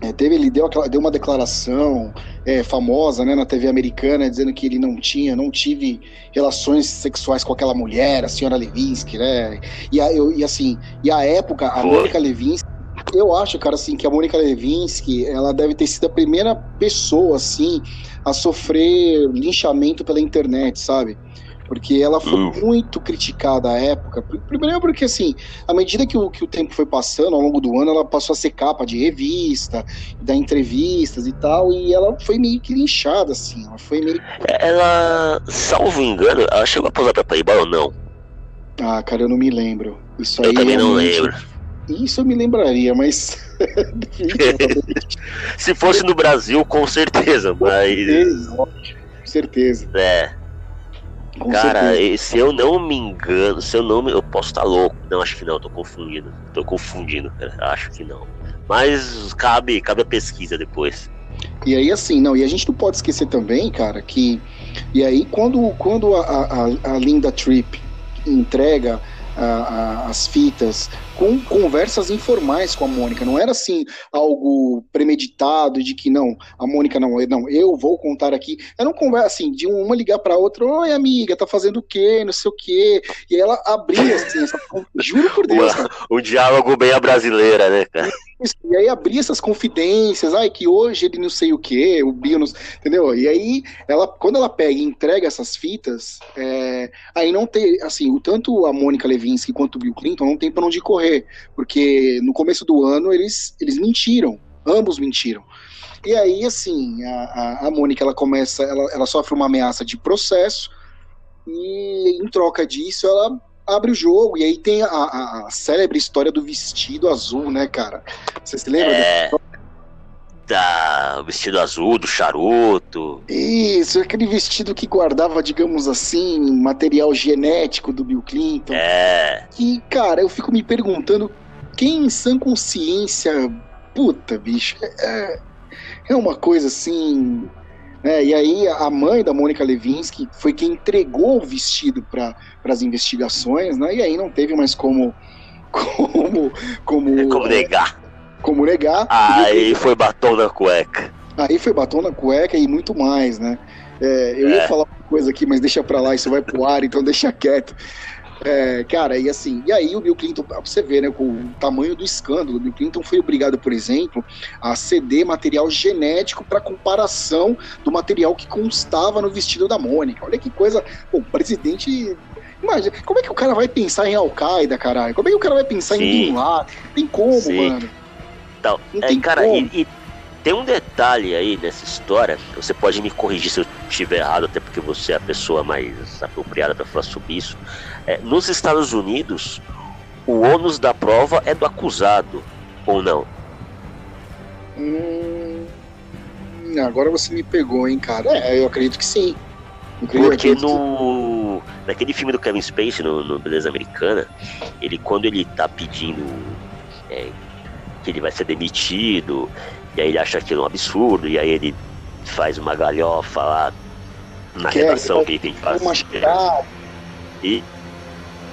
é, teve, ele deu, aquela, deu uma declaração é, famosa né, na TV americana dizendo que ele não tinha, não tive relações sexuais com aquela mulher, a senhora Levinsky, né? E, a, eu, e assim, e a época, a Mônica Levinsky, eu acho, cara, assim, que a Mônica Levinsky, ela deve ter sido a primeira pessoa, assim, a sofrer linchamento pela internet, sabe? porque ela foi Hum. muito criticada à época. Pr- Primeiro porque, assim, à medida que o, que o tempo foi passando, ao longo do ano, ela passou a ser capa de revista, dar entrevistas e tal, e ela foi meio que linchada, assim, ela foi meio... Ela, salvo engano, ela chegou a posar pra Playboy ou não? Ah, cara, eu não me lembro. Isso aí Eu também não realmente- lembro. Isso eu me lembraria, mas... Se fosse no Brasil, com certeza, mas. com certeza. É, Com cara, certeza. se eu não me engano, se eu não me. Eu posso estar louco. Não, acho que não, tô confundindo. Tô confundindo, cara. Acho que não. Mas cabe, cabe a pesquisa depois. E aí, assim, não, e a gente não pode esquecer também, cara, que. E aí, quando, quando a, a, a Linda Tripp entrega a- as fitas com conversas informais com a Mônica, não era assim algo premeditado de que não, a Mônica não, não, eu vou contar aqui. Era uma conversa assim, de uma ligar pra outra, oi amiga, tá fazendo o quê, não sei o quê. E ela abria assim, essa, juro por Deus, cara. O diálogo bem a brasileira, né, cara? Isso, E aí abria essas confidências, ai, que hoje ele não sei o que, o Bio não, entendeu? E aí, ela, quando ela pega e entrega essas fitas, é, aí não tem, assim, o, tanto a Mônica Levinsky quanto o Bill Clinton não tem pra onde correr, porque no começo do ano eles, eles mentiram, ambos mentiram. E aí, assim, a, a, a Mônica, ela começa, ela, ela sofre uma ameaça de processo, e em troca disso, ela abre o jogo, e aí tem a, a, a célebre história do vestido azul, né, cara? Você se lembra? É. Da, o vestido azul, do charuto. Isso, aquele vestido que guardava, digamos assim, material genético do Bill Clinton. É. Que, cara, eu fico me perguntando quem em sã consciência. Puta, bicho, é, é uma coisa assim. Né? E aí, a mãe da Mônica Levinsky foi quem entregou o vestido para as investigações, né? E aí não teve mais como. Como, como, Como negar. Como negar. Aí foi batom na cueca. Aí foi batom na cueca e muito mais, né? É, eu ia É. falar uma coisa aqui, mas deixa pra lá, isso vai pro ar, então deixa quieto. É, cara, e assim, e aí o Bill Clinton, pra você ver, né, com o tamanho do escândalo, o Bill Clinton foi obrigado, por exemplo, a ceder material genético para comparação do material que constava no vestido da Mônica. Olha que coisa, pô, o presidente. Imagina, como é que o cara vai pensar em Al-Qaeda, caralho? Como é que o cara vai pensar em Sim. Bin Laden? Tem como, Sim. mano. Não é, cara, e, e tem um detalhe aí nessa história. Você pode me corrigir se eu estiver errado, até porque você é a pessoa mais apropriada para falar sobre isso. É, nos Estados Unidos, o ônus da prova é do acusado, ou não? Hum, agora você me pegou, hein, cara. É, eu acredito que sim. Acredito- Porque no. Naquele filme do Kevin Spacey, no, no Beleza Americana, ele quando ele tá pedindo é, que ele vai ser demitido, e aí ele acha aquilo um absurdo, e aí ele faz uma galhofa lá na Quer, redação vai- que ele tem que fazer. E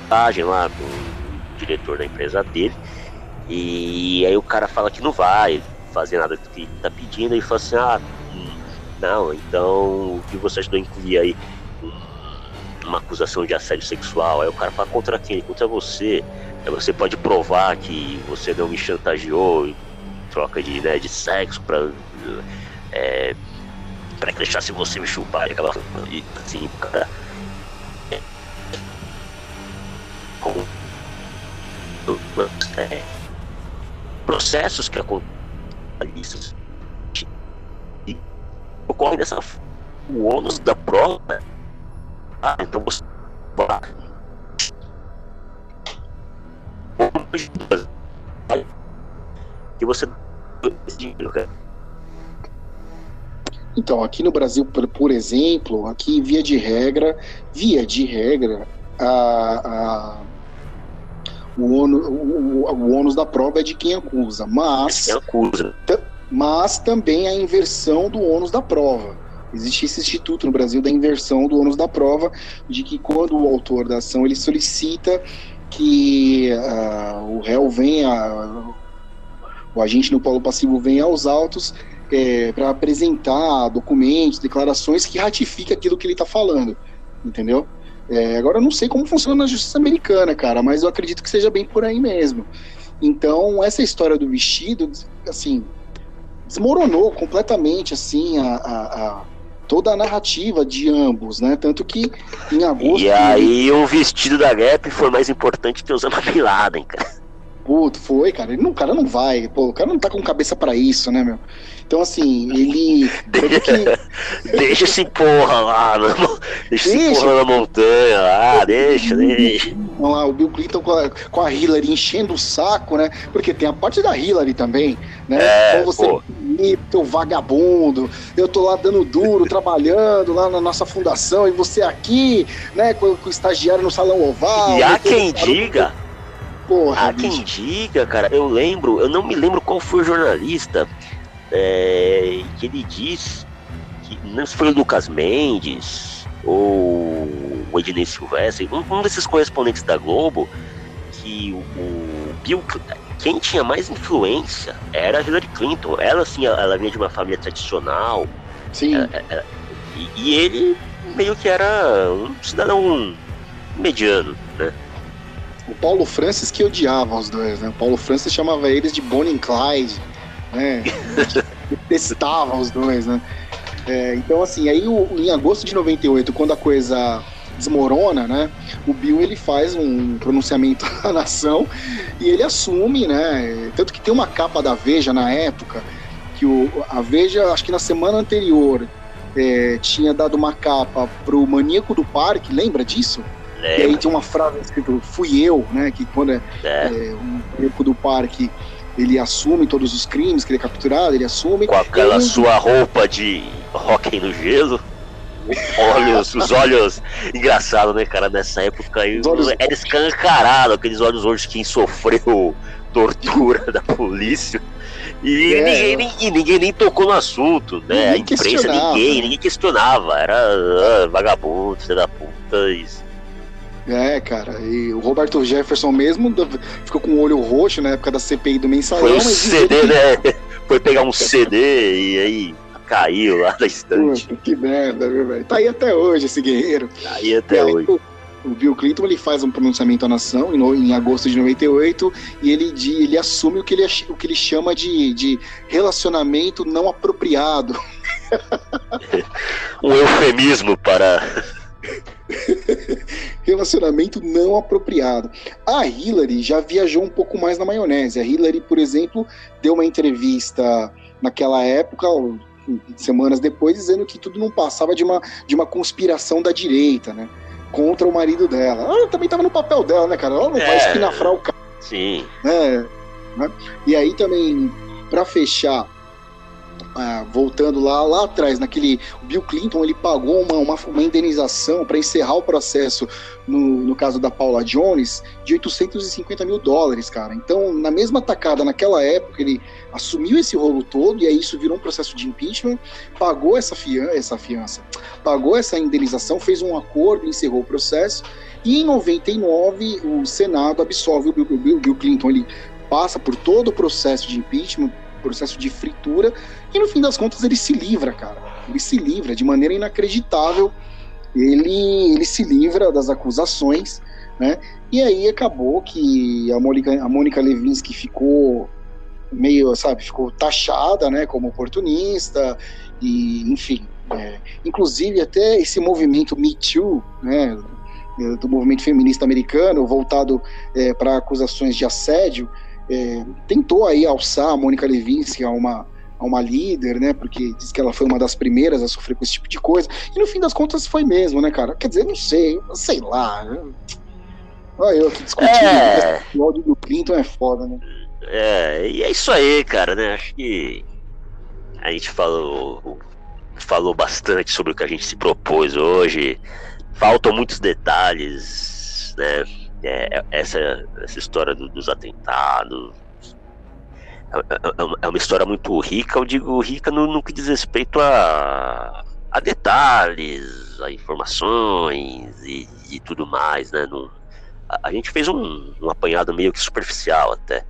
página lá do diretor da empresa dele. E aí o cara fala que não vai fazer nada do que ele tá pedindo, e fala assim, ah, não, então o que você ajudou a incluir aí um- uma acusação de assédio sexual, aí o cara fala contra quem? Contra você. Aí você pode provar que você não me chantageou em troca de, né, de sexo pra, é, pra que deixasse você me chupar e aquela e, assim, cara com é, processos que acontecem e ocorre dessa. O ônus da prova ah, então você que você. Então, aqui no Brasil, por, por exemplo, aqui via de regra, via de regra, a, a- o, ônus, o, o- o ônus da prova é de quem acusa, mas, Quem acusa. mas também a inversão do ônus da prova. Existe esse instituto no Brasil da inversão do ônus da prova, de que quando o autor da ação ele solicita que uh, o réu venha, o agente no polo passivo venha aos autos é, para apresentar documentos, declarações que ratifiquem aquilo que ele está falando, entendeu? É, agora eu não sei como funciona na justiça americana, cara, mas eu acredito que seja bem por aí mesmo. Então, essa história do vestido, assim, desmoronou completamente, assim, a, a, a toda a narrativa de ambos, né? Tanto que em agosto. E aí o vestido da Gap foi mais importante que usando a Bin Laden, cara. Puto, foi, cara. Ele não, o cara não vai. Pô, o cara não tá com cabeça para isso, né, meu? Então, assim, ele. Deixa, que... deixa esse porra lá, no... deixa, deixa esse porra na montanha lá, deixa, deixa. Vamos lá, o Bill Clinton com a, com a Hillary enchendo o saco, né? Porque tem a parte da Hillary também, né? É, então você, pô. teu vagabundo, eu tô lá dando duro, trabalhando lá na nossa fundação, e você aqui, né, com, com o estagiário no salão oval. E há quem diga. Porra, há quem diga, cara, eu lembro, eu não me lembro qual foi o jornalista é, que ele diz que não se foi o Lucas Mendes ou o Ednei Silvestre, um, um, desses correspondentes da Globo, que o, o Bill, quem tinha mais influência era a Hillary Clinton. Ela, assim, ela vinha de uma família tradicional. Sim. Ela, ela, e, e, ele meio que era um cidadão mediano, né? O Paulo Francis que odiava os dois, né? O Paulo Francis chamava eles de Bonnie and Clyde né? Detestava os dois, né? É, então, assim, aí o, em agosto de 98, quando a coisa desmorona, né? O Bill ele faz um pronunciamento à nação e ele assume, né? Tanto que tem uma capa da Veja na época que o, a Veja, acho que na semana anterior, é, tinha dado uma capa pro Maníaco do Parque, lembra disso? Lembra. E aí tinha uma frase escrito "Fui eu", né? Que quando é, é. é o Maníaco do Parque ele assume todos os crimes que ele é capturado, ele assume. Com aquela ele... sua roupa de hockey no gelo. Olhos, os olhos. Engraçado, né, cara? Nessa época aí olhos... era escancarado, aqueles olhos hoje quem sofreu tortura da polícia. E, é, ninguém, nem, e ninguém nem tocou no assunto, né? a imprensa, ninguém, ninguém questionava. Era ah, vagabundo, filho da puta, isso. É, cara, e o Roberto Jefferson mesmo ficou com o olho roxo na época da CPI do mensalão. Foi um CD, que... né? Foi pegar um CD e aí caiu lá da estante. Puta, que merda, viu, velho? Tá aí até hoje esse guerreiro. Tá aí até aí, hoje. O, o Bill Clinton ele faz um pronunciamento à nação em, em agosto de 98 e ele, de, ele assume o que ele, o que ele chama de, de relacionamento não apropriado. um eufemismo para Relacionamento não apropriado. A Hillary já viajou um pouco mais na maionese. A Hillary, por exemplo, deu uma entrevista naquela época, semanas depois, dizendo que tudo não passava de uma, de uma conspiração da direita, né? Contra o marido dela. Ela também estava no papel dela, né, cara? Ela não é, vai espinafrar o cara. Sim. Né? E aí também, para fechar ah, voltando lá, lá atrás, naquele. O Bill Clinton ele pagou uma, uma, uma indenização para encerrar o processo, no, no caso da Paula Jones, de 850 mil dólares, cara. Então, na mesma tacada, naquela época, ele assumiu esse rolo todo, e aí isso virou um processo de impeachment, pagou essa, fian essa fiança, pagou essa indenização, fez um acordo, encerrou o processo. E em 99, o Senado absolve o Bill, o Bill Clinton. Ele passa por todo o processo de impeachment, processo de fritura, e no fim das contas ele se livra, cara. Ele se livra de maneira inacreditável. Ele, ele se livra das acusações, né? E aí acabou que a Mônica, a Mônica Levinsky ficou meio, sabe, ficou taxada, né, como oportunista, e enfim. É, inclusive até esse movimento Me Too, né, do movimento feminista americano, voltado é, para acusações de assédio, é, tentou aí alçar a Mônica Levinsky a uma, a uma líder, né? Porque diz que ela foi uma das primeiras a sofrer com esse tipo de coisa. E no fim das contas foi mesmo, né, cara? Quer dizer, não sei, sei lá. Olha eu aqui discutindo. É... O áudio do Clinton é foda, né? É, e é isso aí, cara, né? Acho que a gente falou, falou bastante sobre o que a gente se propôs hoje. Faltam muitos detalhes, né? É, é, essa, essa história do, dos atentados é, é, é, uma história muito rica, eu digo rica no, no que diz respeito a, a detalhes, a informações e, e tudo mais, né? Não, a, a, gente fez um, um apanhado meio que superficial até.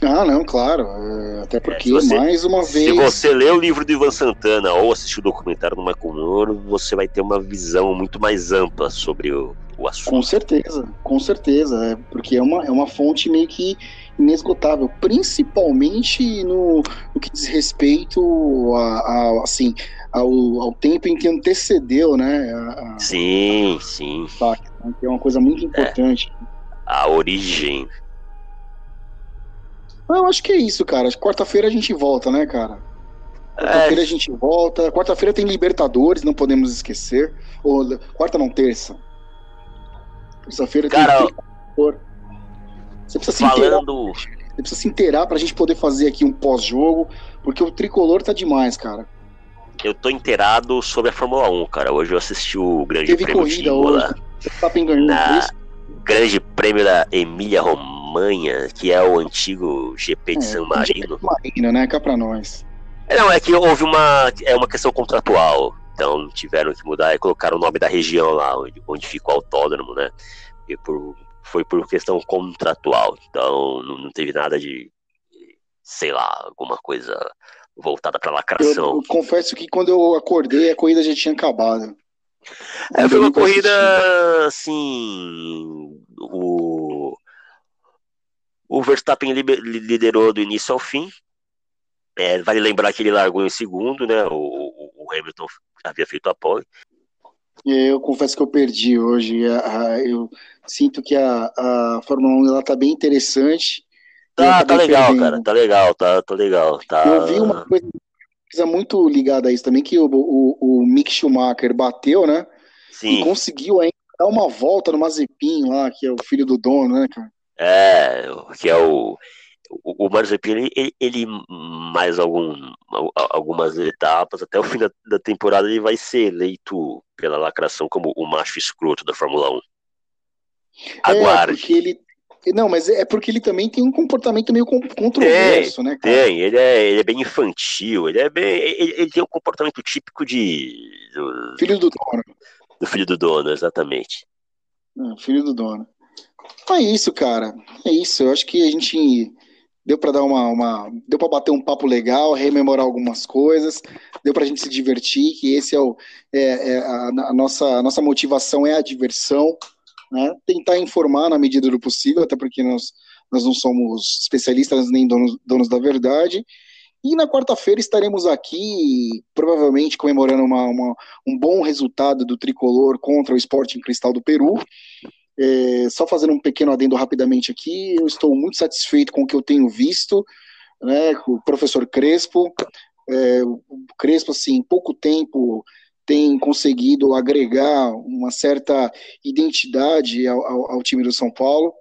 Ah, não, claro. É, até porque, é, você, mais uma vez. Se você lê o livro do Ivan Santana ou assistir o documentário do Michael Moore, você vai ter uma visão muito mais ampla sobre o, o assunto. Com certeza, com certeza. É, porque é uma, é uma fonte meio que inesgotável, principalmente no, no que diz respeito a, a assim, ao, ao, tempo em que antecedeu, né? A, sim, sim. Tá, que é uma coisa muito importante. É, a origem eu acho que é isso, cara. Quarta-feira a gente volta, né, cara? Quarta-feira é. a gente volta. Quarta-feira tem Libertadores, não podemos esquecer. Ou, quarta não, terça. Terça-feira cara, tem. Você precisa se falando... inteirar. Você precisa se inteirar pra gente poder fazer aqui um pós-jogo, porque o tricolor tá demais, cara. Eu tô inteirado sobre a Fórmula 1, cara. Hoje eu assisti o Grande Teve Prêmio corrida de Imola. Hoje. Tá ganhando na... Grande Prêmio da Emília Alemanha, que é o antigo GP de é, San Marino. Marino, né? Cá pra nós. É, não, é que houve uma, é uma questão contratual. Então tiveram que mudar e colocar o nome da região lá, onde, onde fica o autódromo, né? E por, foi por questão contratual. Então não, teve nada de, sei lá, alguma coisa voltada para lacração. Eu, eu, confesso que quando eu acordei, a corrida já tinha acabado. É, foi uma corrida assim. O, o Verstappen liderou do início ao fim. É, vale lembrar que ele largou em segundo, né? O, o, o Hamilton havia feito a pole. Eu confesso que eu perdi hoje. Eu sinto que a, a Fórmula 1 ela tá bem interessante. Tá, tá legal, cara. Tá legal, tá, tá legal. Tá... Eu vi uma coisa, muito ligada a isso também, que o, o, o Mick Schumacher bateu, né? Sim. E conseguiu ainda dar uma volta no Mazepin lá, que é o filho do dono, né, cara? É, que é o. O, o Mazepin, ele, ele, mais algum, algumas etapas, até o fim da, da, temporada, ele vai ser eleito pela lacração como o macho escroto da Fórmula 1. Aguarde. É, porque ele, não, mas é porque ele também tem um comportamento meio controverso, tem, né? Cara? Tem, ele é, ele é bem infantil, ele é bem. Ele, ele tem um comportamento típico de. Do, filho do dono. Do filho do dono, exatamente. É, filho do dono. É isso, cara. É isso. Eu acho que a gente deu para dar uma, uma, deu para bater um papo legal, rememorar algumas coisas, deu para a gente se divertir. Que esse é o é, é a, a, nossa a nossa motivação é a diversão, né? Tentar informar na medida do possível, até porque nós nós não somos especialistas nem donos, donos da verdade. E na quarta-feira estaremos aqui, provavelmente comemorando uma, uma, um bom resultado do tricolor contra o Sporting Cristal do Peru. É, só fazendo um pequeno adendo rapidamente aqui, eu estou muito satisfeito com o que eu tenho visto, né, o professor Crespo. É, o Crespo, assim, em pouco tempo tem conseguido agregar uma certa identidade ao, ao, ao time do São Paulo.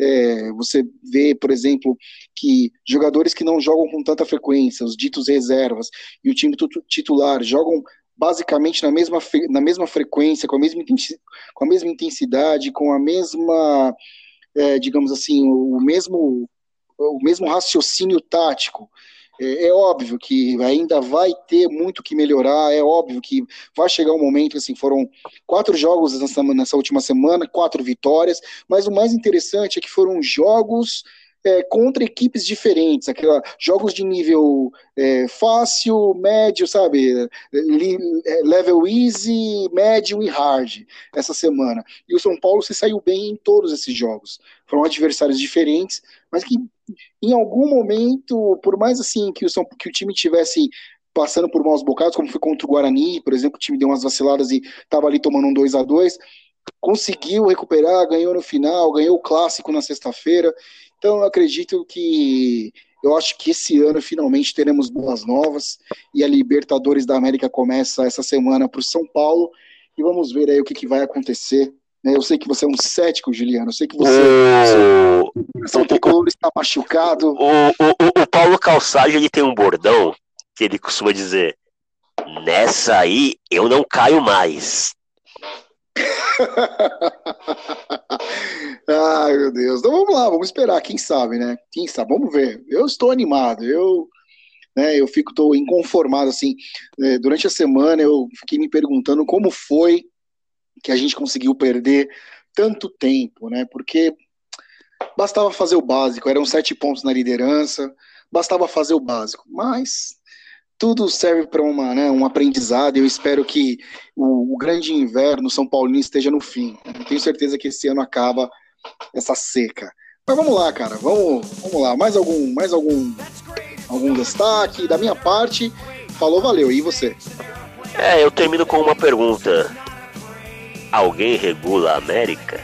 É, você vê, por exemplo, que jogadores que não jogam com tanta frequência, os ditos reservas, e o time titular jogam basicamente na mesma, na mesma frequência, com a mesma, com a mesma intensidade, com a mesma, é, digamos assim, o mesmo, o mesmo raciocínio tático. É, é, óbvio que ainda vai ter muito que melhorar, é óbvio que vai chegar um momento, assim, foram quatro jogos nessa, nessa última semana, quatro vitórias, mas o mais interessante é que foram jogos é, contra equipes diferentes, aquela, jogos de nível é, fácil, médio, sabe? É, level easy, médio e hard essa semana. E o São Paulo se saiu bem em todos esses jogos. Foram adversários diferentes, mas que em algum momento, por mais assim que o, São, que o time tivesse passando por maus bocados, como foi contra o Guarani, por exemplo, o time deu umas vaciladas e estava ali tomando um 2 a 2 conseguiu recuperar, ganhou no final, ganhou o clássico na sexta-feira. Então, eu acredito que eu acho que esse ano finalmente teremos boas novas e a Libertadores da América começa essa semana para o São Paulo e vamos ver aí o que, que vai acontecer. Né? Eu sei que você é um cético, Juliano. Eu sei que você, o... São Tricolor está machucado. O, o, o Paulo Calçage ele tem um bordão que ele costuma dizer: Nessa aí eu não caio mais. Ai, meu Deus. Então vamos lá, vamos esperar, quem sabe, né? Quem sabe, vamos ver. Eu estou animado. Eu né? Eu fico tô inconformado assim. É, durante a semana eu fiquei me perguntando como foi que a gente conseguiu perder tanto tempo, né? Porque bastava fazer o básico, eram sete pontos na liderança, bastava fazer o básico, mas tudo serve para uma, né, um aprendizado. Eu espero que o, o, grande inverno São Paulino esteja no fim. Eu tenho certeza que esse ano acaba essa seca. Mas vamos lá, cara. Vamos, vamos lá. Mais algum, mais algum, algum destaque da minha parte? Falou, valeu. E você? É, eu termino com uma pergunta. Alguém regula a América?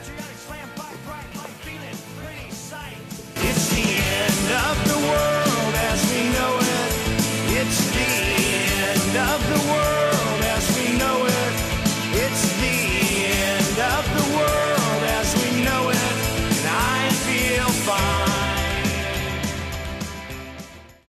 fine.